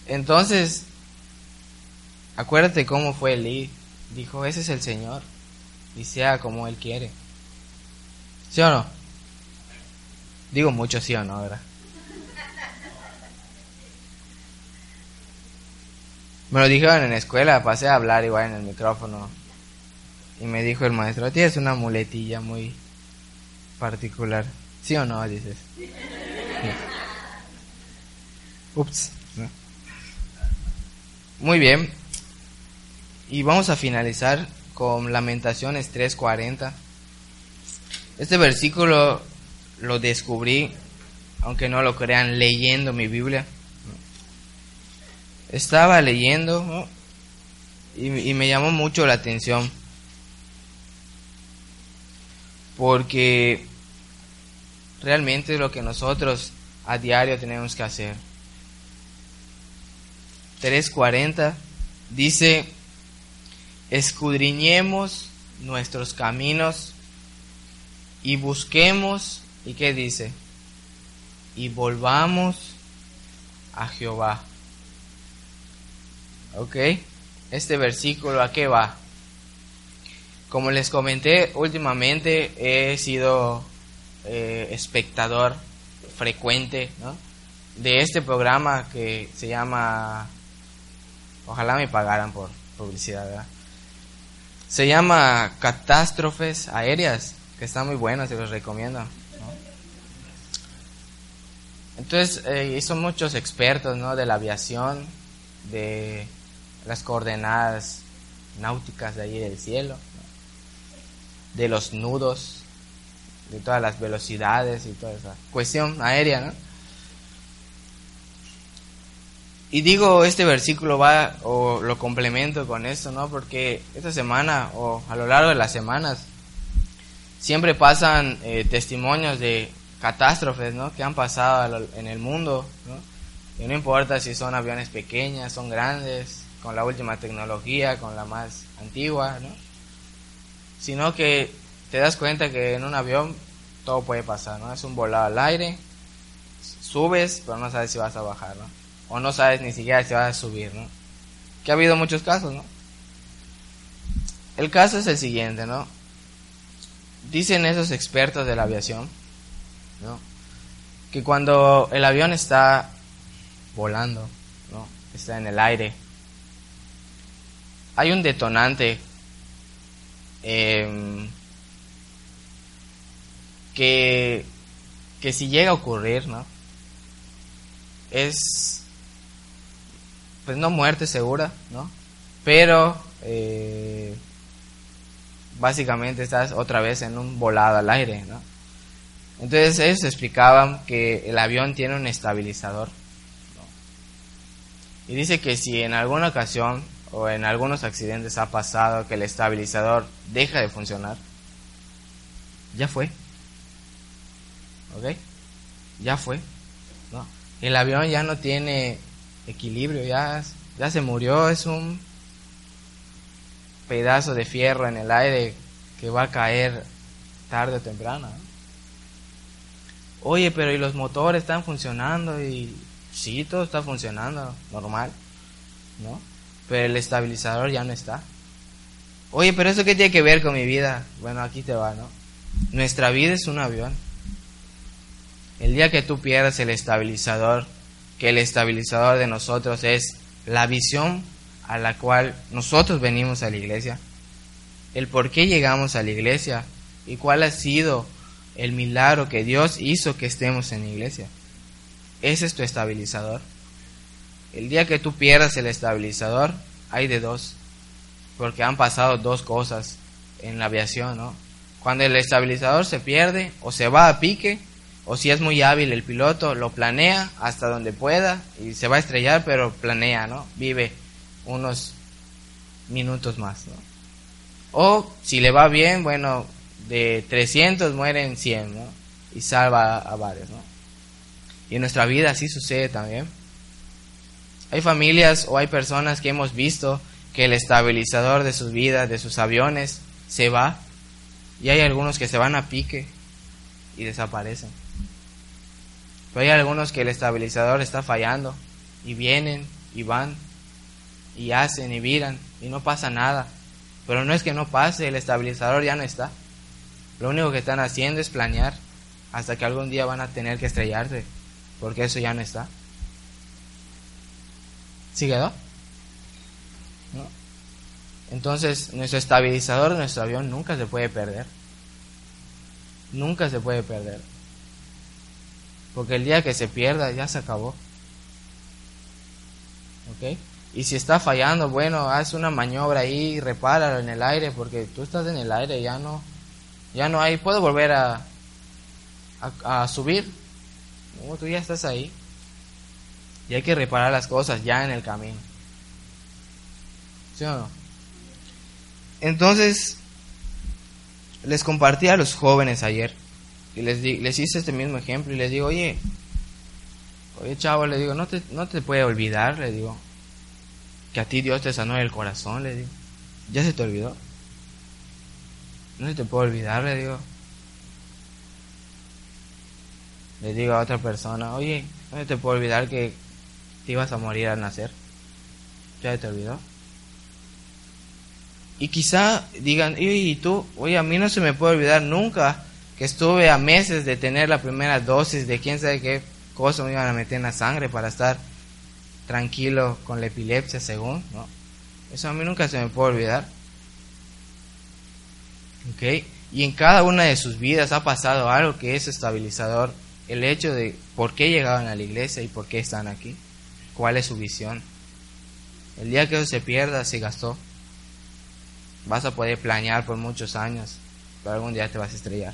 Entonces, acuérdate cómo fue Eli. Dijo, ese es el Señor. Y sea como Él quiere. ¿Sí o no? Digo mucho sí o no, ¿verdad? Me lo dijeron en la escuela, pasé a hablar igual en el micrófono y me dijo el maestro, tienes una muletilla muy particular. ¿Sí o no? Dices. Ups. Muy bien. Y vamos a finalizar con Lamentaciones 3:40. Este versículo lo descubrí, aunque no lo crean, leyendo mi Biblia. Estaba leyendo y, y me llamó mucho la atención porque realmente es lo que nosotros a diario tenemos que hacer. 3.40 dice, escudriñemos nuestros caminos y busquemos, ¿y qué dice? Y volvamos a Jehová. ¿Ok? Este versículo, ¿a qué va? Como les comenté, últimamente he sido eh, espectador frecuente de este programa que se llama, ojalá me pagaran por publicidad, Se llama Catástrofes Aéreas, que está muy bueno, se los recomiendo. Entonces, eh, son muchos expertos ¿no? de la aviación, de las coordenadas náuticas de allí del cielo, de los nudos, de todas las velocidades y toda esa cuestión aérea, ¿no? Y digo, este versículo va, o lo complemento con esto, ¿no? Porque esta semana, o a lo largo de las semanas, siempre pasan eh, testimonios de catástrofes, ¿no? Que han pasado en el mundo, ¿no? Y no importa si son aviones pequeñas, son grandes, con la última tecnología, con la más antigua, ¿no? Sino que te das cuenta que en un avión todo puede pasar, ¿no? Es un volado al aire, subes, pero no sabes si vas a bajar, ¿no? O no sabes ni siquiera si vas a subir, ¿no? Que ha habido muchos casos, ¿no? El caso es el siguiente, ¿no? Dicen esos expertos de la aviación, Que cuando el avión está volando, ¿no? Está en el aire, hay un detonante eh, que, que si llega a ocurrir, ¿no? Es, pues no muerte segura, ¿no? Pero eh, básicamente estás otra vez en un volado al aire, ¿no? Entonces ellos explicaban que el avión tiene un estabilizador. Y dice que si en alguna ocasión o en algunos accidentes ha pasado que el estabilizador deja de funcionar, ya fue. ¿Ok? Ya fue. El avión ya no tiene equilibrio, ya, ya se murió, es un pedazo de fierro en el aire que va a caer tarde o temprano. Oye, pero ¿y los motores están funcionando? Y sí, todo está funcionando, normal, ¿no? Pero el estabilizador ya no está. Oye, pero ¿eso qué tiene que ver con mi vida? Bueno, aquí te va, ¿no? Nuestra vida es un avión. El día que tú pierdas el estabilizador, que el estabilizador de nosotros es la visión a la cual nosotros venimos a la iglesia, el por qué llegamos a la iglesia y cuál ha sido el milagro que Dios hizo que estemos en la iglesia. Ese es tu estabilizador. El día que tú pierdas el estabilizador, hay de dos, porque han pasado dos cosas en la aviación, ¿no? Cuando el estabilizador se pierde o se va a pique, o si es muy hábil el piloto, lo planea hasta donde pueda y se va a estrellar, pero planea, ¿no? Vive unos minutos más, ¿no? O si le va bien, bueno, de 300 mueren 100, ¿no? Y salva a varios, ¿no? Y en nuestra vida así sucede también. Hay familias o hay personas que hemos visto que el estabilizador de sus vidas, de sus aviones, se va. Y hay algunos que se van a pique y desaparecen. Pero hay algunos que el estabilizador está fallando y vienen y van y hacen y viran y no pasa nada. Pero no es que no pase, el estabilizador ya no está. Lo único que están haciendo es planear hasta que algún día van a tener que estrellarse, porque eso ya no está. ¿Sí quedó? ¿No? Entonces, nuestro estabilizador nuestro avión nunca se puede perder. Nunca se puede perder. Porque el día que se pierda ya se acabó. ¿Ok? Y si está fallando, bueno, haz una maniobra ahí, repáralo en el aire, porque tú estás en el aire, ya no, ya no hay, puedo volver a, a, subir. No, tú ya estás ahí. Y hay que reparar las cosas ya en el camino. ¿Sí o no? Entonces, les compartí a los jóvenes ayer. Y les, di, les hice este mismo ejemplo y les digo, oye, oye chavo, le digo, no te, no te puede olvidar, le digo, que a ti Dios te sanó el corazón, le digo. ¿Ya se te olvidó? No se te puede olvidar, le digo. Le digo a otra persona, oye, no se te puede olvidar que te ibas a morir al nacer. ¿Ya te olvidó? Y quizá digan, y tú, oye, a mí no se me puede olvidar nunca que estuve a meses de tener la primera dosis de quién sabe qué cosa me iban a meter en la sangre para estar tranquilo con la epilepsia, según, ¿no? Eso a mí nunca se me puede olvidar. ¿Ok? Y en cada una de sus vidas ha pasado algo que es estabilizador. El hecho de por qué llegaban a la iglesia y por qué están aquí cuál es su visión. El día que eso se pierda, se gastó. Vas a poder planear por muchos años, pero algún día te vas a estrellar.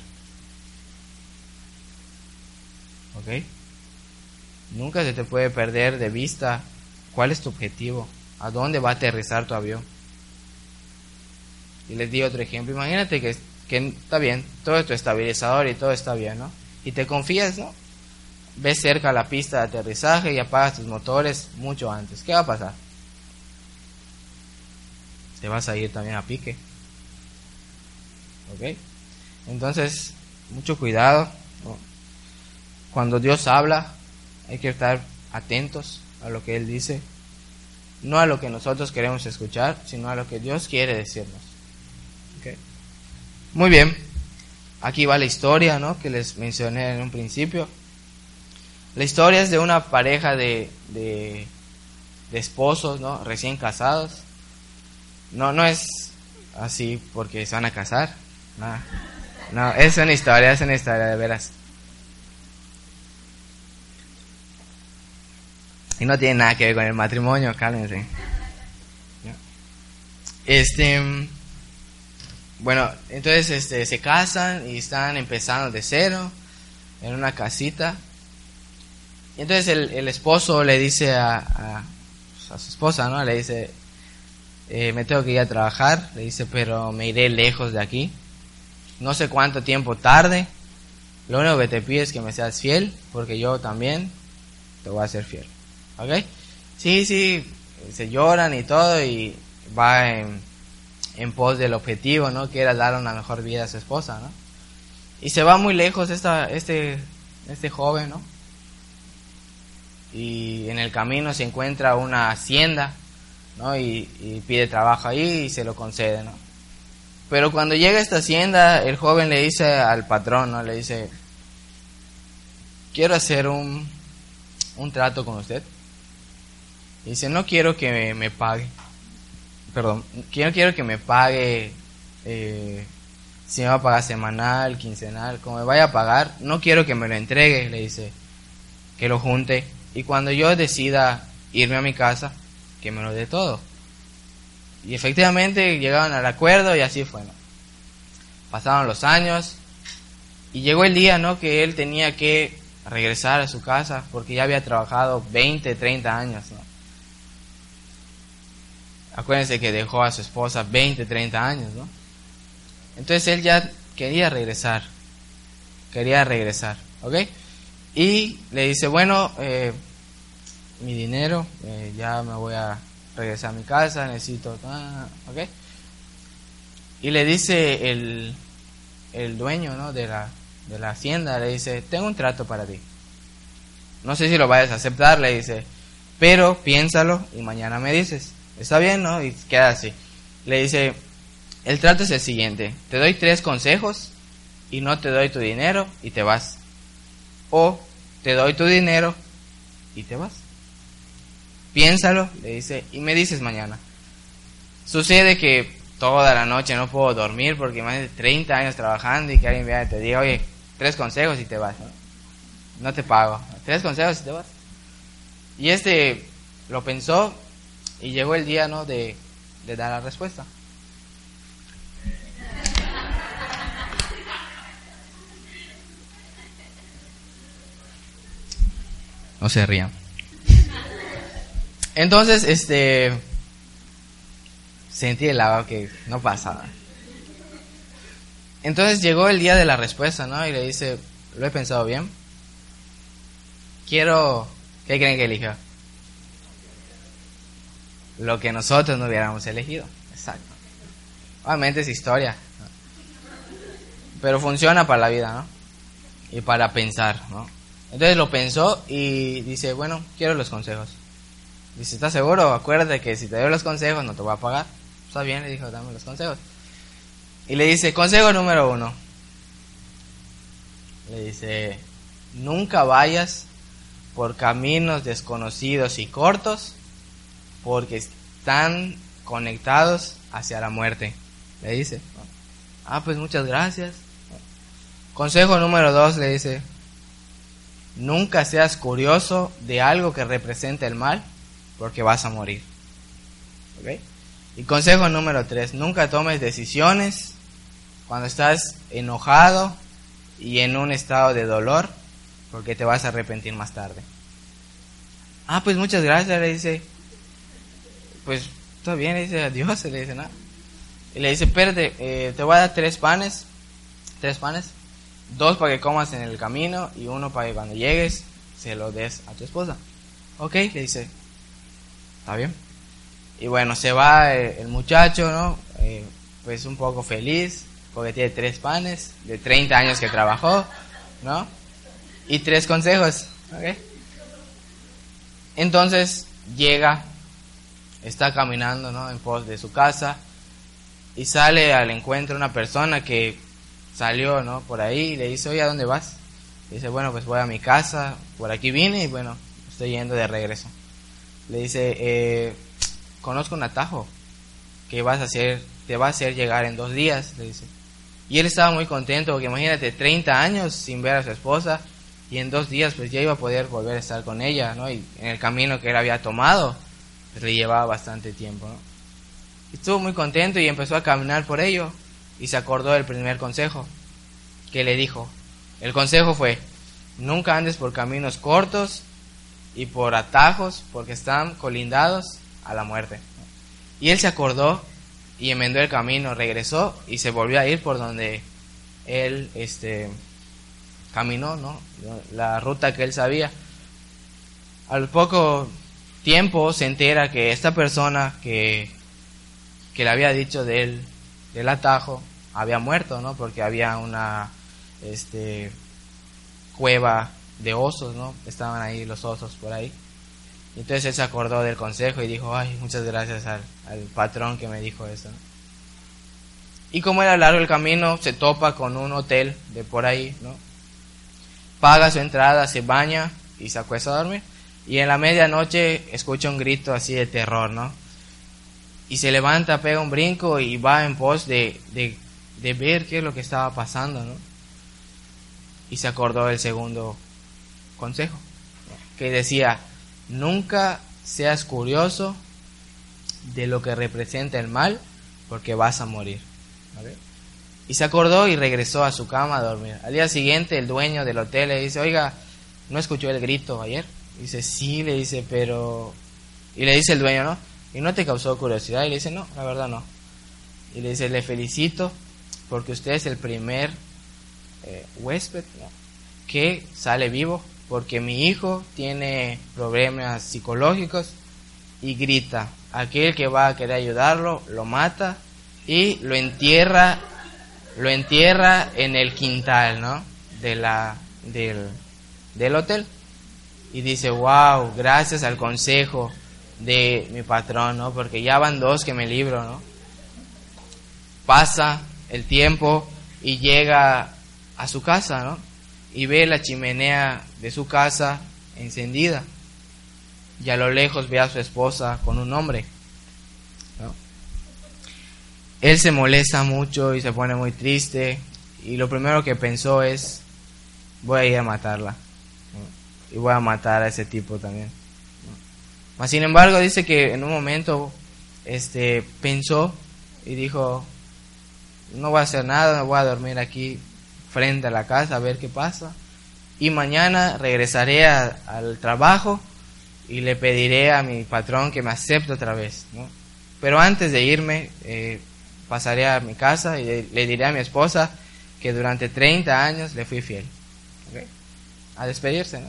¿Ok? Nunca se te puede perder de vista cuál es tu objetivo, a dónde va a aterrizar tu avión. Y les di otro ejemplo. Imagínate que, que está bien, todo es tu estabilizador y todo está bien, ¿no? Y te confías, ¿no? Ves cerca la pista de aterrizaje y apagas tus motores mucho antes. ¿Qué va a pasar? Te vas a ir también a pique. ¿Ok? Entonces, mucho cuidado. Cuando Dios habla, hay que estar atentos a lo que Él dice. No a lo que nosotros queremos escuchar, sino a lo que Dios quiere decirnos. Muy bien, aquí va la historia ¿no? que les mencioné en un principio. La historia es de una pareja de, de, esposos ¿no? recién casados. No, no es así porque se van a casar. No, no es una historia, es una historia de veras. Y no tiene nada que ver con el matrimonio, cálmense. Este bueno, entonces este, se casan y están empezando de cero en una casita. Y entonces el, esposo le dice a, a, su esposa, ¿no? Le dice, eh, me tengo que ir a trabajar. Le dice, pero me iré lejos de aquí. No sé cuánto tiempo tarde. Lo único que te pido es que me seas fiel, porque yo también te voy a ser fiel. ¿Ok? Sí, sí, se lloran y todo y va en en pos del objetivo, ¿no? Que era dar una mejor vida a su esposa, ¿no? Y se va muy lejos esta, este, este joven, ¿no? Y en el camino se encuentra una hacienda, ¿no? Y, pide trabajo ahí y se lo concede, ¿no? Pero cuando llega a esta hacienda, el joven le dice al patrón, ¿no? Le dice, quiero hacer un, un trato con usted. Y dice, no quiero que me pague perdón, quiero, quiero que me pague, eh, si me va a pagar semanal, quincenal, como me vaya a pagar, no quiero que me lo entregue, le dice, que lo junte, y cuando yo decida irme a mi casa, que me lo dé todo. Y efectivamente llegaron al acuerdo y así fue, ¿no? Pasaron los años y llegó el día, ¿no? Que él tenía que regresar a su casa porque ya había trabajado 20, 30 años, ¿no? Acuérdense que dejó a su esposa 20, 30 años, ¿no? Entonces él ya quería regresar. Quería regresar, ¿ok? Y le dice, bueno, eh, mi dinero, eh, ya me voy a regresar a mi casa, necesito, ¿ok? Y le dice el, el dueño, ¿no? De la, de la hacienda, le dice, tengo un trato para ti. No sé si lo vayas a aceptar, le dice, pero piénsalo y mañana me dices. Está bien, ¿no? Y queda así. Le dice, el trato es el siguiente, te doy tres consejos y no te doy tu dinero y te vas. O te doy tu dinero y te vas. Piénsalo, le dice, y me dices mañana. Sucede que toda la noche no puedo dormir porque más de 30 años trabajando y que alguien te diga, oye, tres consejos y te vas. no te pago. Tres consejos y te vas. Y este lo pensó y llegó el día, ¿no? De, de dar la respuesta. No se rían. Entonces, este, sentí el agua que no pasaba. Entonces llegó el día de la respuesta, ¿no? Y le dice, lo he pensado bien. Quiero, ¿qué creen que eligió? Lo que nosotros no hubiéramos elegido. Exacto. Obviamente es historia. Pero funciona para la vida, ¿no? Y para pensar, ¿no? Entonces lo pensó y dice, bueno, quiero los consejos. Dice, ¿estás seguro? Acuérdate que si te doy los consejos no te voy a pagar. Está bien, le dijo, dame los consejos. Y le dice, consejo número uno. Le dice, nunca vayas por caminos desconocidos y cortos porque están conectados hacia la muerte. Le dice. Ah, pues muchas gracias. Consejo número dos le dice, nunca seas curioso de algo que represente el mal, porque vas a morir. ¿ok? Y consejo número tres, nunca tomes decisiones cuando estás enojado y en un estado de dolor, porque te vas a arrepentir más tarde. Ah, pues muchas gracias, le dice. Pues todo bien, le dice adiós, le dice nada. Y le dice, espérate, eh, te voy a dar tres panes, tres panes, dos para que comas en el camino y uno para que cuando llegues se lo des a tu esposa. Ok, le dice, está bien. Y bueno, se va el, muchacho, ¿no? Eh, pues un poco feliz, porque tiene tres panes, de 30 años que trabajó, ¿no? Y tres consejos, ¿ok? Entonces llega, está caminando, ¿no? En pos de su casa y sale al encuentro una persona que salió, ¿no? Por ahí y le dice, oye, ¿a dónde vas? dice, bueno, pues voy a mi casa, por aquí vine y bueno, estoy yendo de regreso. Le dice, eh, conozco un atajo que vas a hacer, te va a hacer llegar en dos días, le dice. Y él estaba muy contento porque imagínate, 30 años sin ver a su esposa y en dos días pues ya iba a poder volver a estar con ella, ¿no? Y en el camino que él había tomado, le llevaba bastante tiempo, ¿no? Estuvo muy contento y empezó a caminar por ello y se acordó del primer consejo que le dijo. El consejo fue, nunca andes por caminos cortos y por atajos porque están colindados a la muerte. Y él se acordó y enmendó el camino, regresó y se volvió a ir por donde él este, caminó, ¿no? La ruta que él sabía. Al poco tiempo se entera que esta persona que, que le había dicho del, del atajo había muerto, ¿no? Porque había una este, cueva de osos, ¿no? Estaban ahí los osos por ahí. Entonces él se acordó del consejo y dijo, ay, muchas gracias al, patrón que me dijo eso. Y como era largo el camino, se topa con un hotel de por ahí, ¿no? Paga su entrada, se baña y se acuesta a dormir. Y en la medianoche escucha un grito así de terror, ¿no? Y se levanta, pega un brinco y va en pos de, de, de ver qué es lo que estaba pasando, ¿no? Y se acordó del segundo consejo, que decía, Nunca seas curioso de lo que representa el mal, porque vas a morir. Y se acordó y regresó a su cama a dormir. Al día siguiente el dueño del hotel le dice, oiga, ¿no escuchó el grito ayer? Dice, sí, le dice, pero... Y le dice el dueño, ¿no? ¿Y no te causó curiosidad? Y le dice, no, la verdad no. Y le dice, le felicito porque usted es el primer eh, huésped que sale vivo porque mi hijo tiene problemas psicológicos y grita. Aquel que va a querer ayudarlo lo mata y lo entierra, lo entierra en el quintal, ¿no? De la, del, del hotel. Y dice, wow, gracias al consejo de mi patrón, ¿no? Porque ya van dos que me libro, ¿no? Pasa el tiempo y llega a su casa, ¿no? y ve la chimenea de su casa encendida y a lo lejos ve a su esposa con un hombre. Él se molesta mucho y se pone muy triste y lo primero que pensó es voy a ir a matarla y voy a matar a ese tipo también. Mas sin embargo dice que en un momento este pensó y dijo no voy a hacer nada, voy a dormir aquí frente a la casa a ver qué pasa. Y mañana regresaré al trabajo y le pediré a mi patrón que me acepte otra vez. Pero antes de irme, eh, pasaré a mi casa y le, diré a mi esposa que durante 30 años le fui fiel. A despedirse.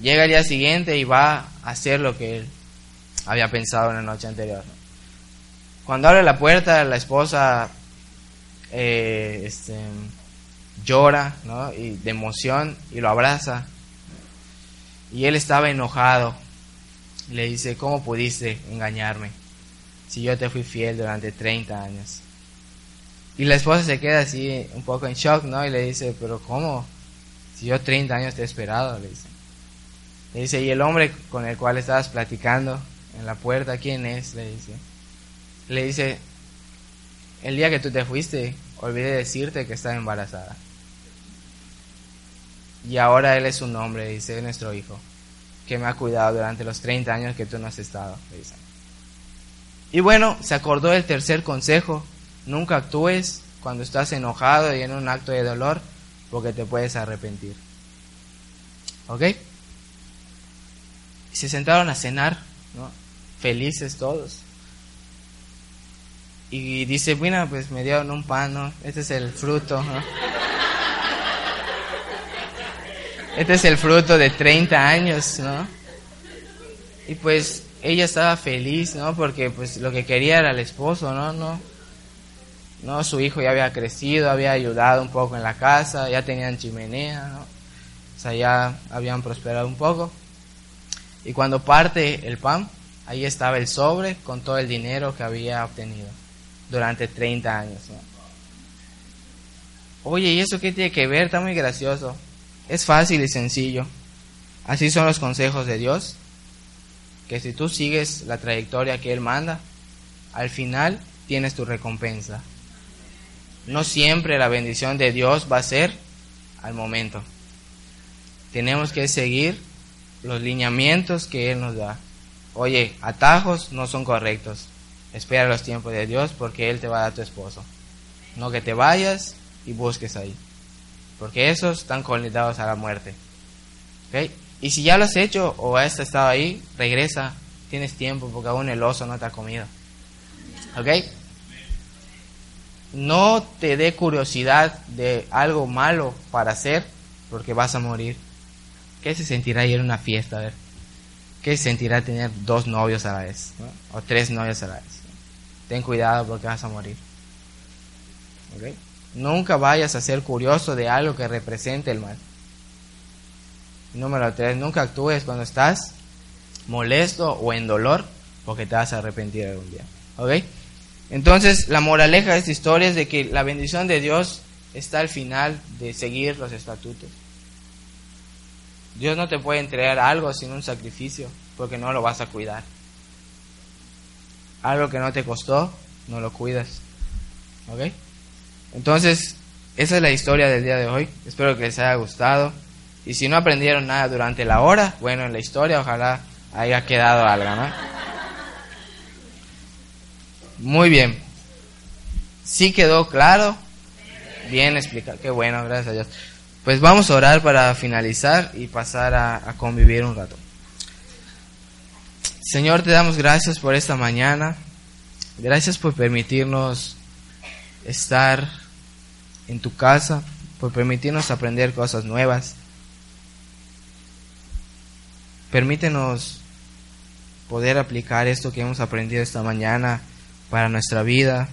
Llega el día siguiente y va a hacer lo que él había pensado en la noche anterior. Cuando abre la puerta, la esposa eh, este, llora ¿no? y de emoción y lo abraza. Y él estaba enojado. Le dice, ¿cómo pudiste engañarme? Si yo te fui fiel durante 30 años. Y la esposa se queda así un poco en shock, ¿no? Y le dice, pero ¿cómo? Si yo 30 años te he esperado, le dice. Le dice, ¿y el hombre con el cual estabas platicando en la puerta, quién es? Le dice. Le dice, el día que tú te fuiste, olvidé decirte que estaba embarazada. Y ahora Él es un hombre, dice nuestro Hijo, que me ha cuidado durante los 30 años que tú no has estado, dice. Y bueno, se acordó del tercer consejo, nunca actúes cuando estás enojado y en un acto de dolor, porque te puedes arrepentir. ¿Ok? Y se sentaron a cenar, ¿no? Felices todos. Y dice, bueno, pues me dieron un pan, ¿no? Este es el fruto, ¿no? Este es el fruto de 30 años, ¿no? Y pues ella estaba feliz, ¿no? Porque pues lo que quería era el esposo, ¿no? No, no su hijo ya había crecido, había ayudado un poco en la casa, ya tenían chimenea, ¿no? O sea, ya habían prosperado un poco. Y cuando parte el pan, ahí estaba el sobre con todo el dinero que había obtenido durante 30 años. Oye, ¿y eso qué tiene que ver? Está muy gracioso. Es fácil y sencillo. Así son los consejos de Dios. Que si tú sigues la trayectoria que Él manda, al final tienes tu recompensa. No siempre la bendición de Dios va a ser al momento. Tenemos que seguir los lineamientos que Él nos da. Oye, atajos no son correctos. Espera los tiempos de Dios porque Él te va a dar tu esposo. No que te vayas y busques ahí. Porque esos están conectados a la muerte. ¿Okay? Y si ya lo has hecho o has estado ahí, regresa. Tienes tiempo porque aún el oso no te ha comido. ¿Ok? No te dé curiosidad de algo malo para hacer porque vas a morir. ¿Qué se sentirá ir a una fiesta? A ver. ¿Qué se sentirá tener dos novios a la vez? O tres novios a la vez. Ten cuidado porque vas a morir. ¿Ok? Nunca vayas a ser curioso de algo que represente el mal. Número tres, nunca actúes cuando estás molesto o en dolor porque te vas a arrepentir algún día. Entonces, la moraleja de esta historia es de que la bendición de Dios está al final de seguir los estatutos. Dios no te puede entregar algo sin un sacrificio porque no lo vas a cuidar. Algo que no te costó, no lo cuidas. ¿Ok? Entonces, esa es la historia del día de hoy. Espero que les haya gustado. Y si no aprendieron nada durante la hora, bueno, en la historia ojalá haya quedado algo, ¿no? Muy bien. ¿Sí quedó claro? Bien explicado. Qué bueno, gracias a Dios. Pues vamos a orar para finalizar y pasar a, convivir un rato. Señor, te damos gracias por esta mañana. Gracias por permitirnos estar en tu casa, por permitirnos aprender cosas nuevas. Permítenos poder aplicar esto que hemos aprendido esta mañana para nuestra vida,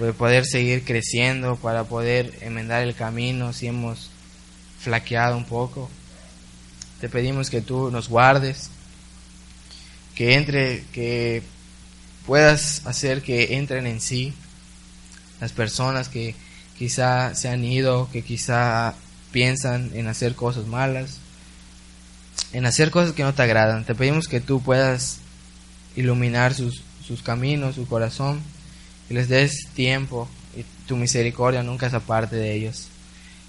para poder seguir creciendo, para poder enmendar el camino si hemos flaqueado un poco. Te pedimos que tú nos guardes, que entre, que puedas hacer que entren en sí las personas que quizá se han ido, que quizá piensan en hacer cosas malas, en hacer cosas que no te agradan. Te pedimos que tú puedas iluminar sus, sus caminos, su corazón, y les des tiempo y tu misericordia nunca es aparte de ellos.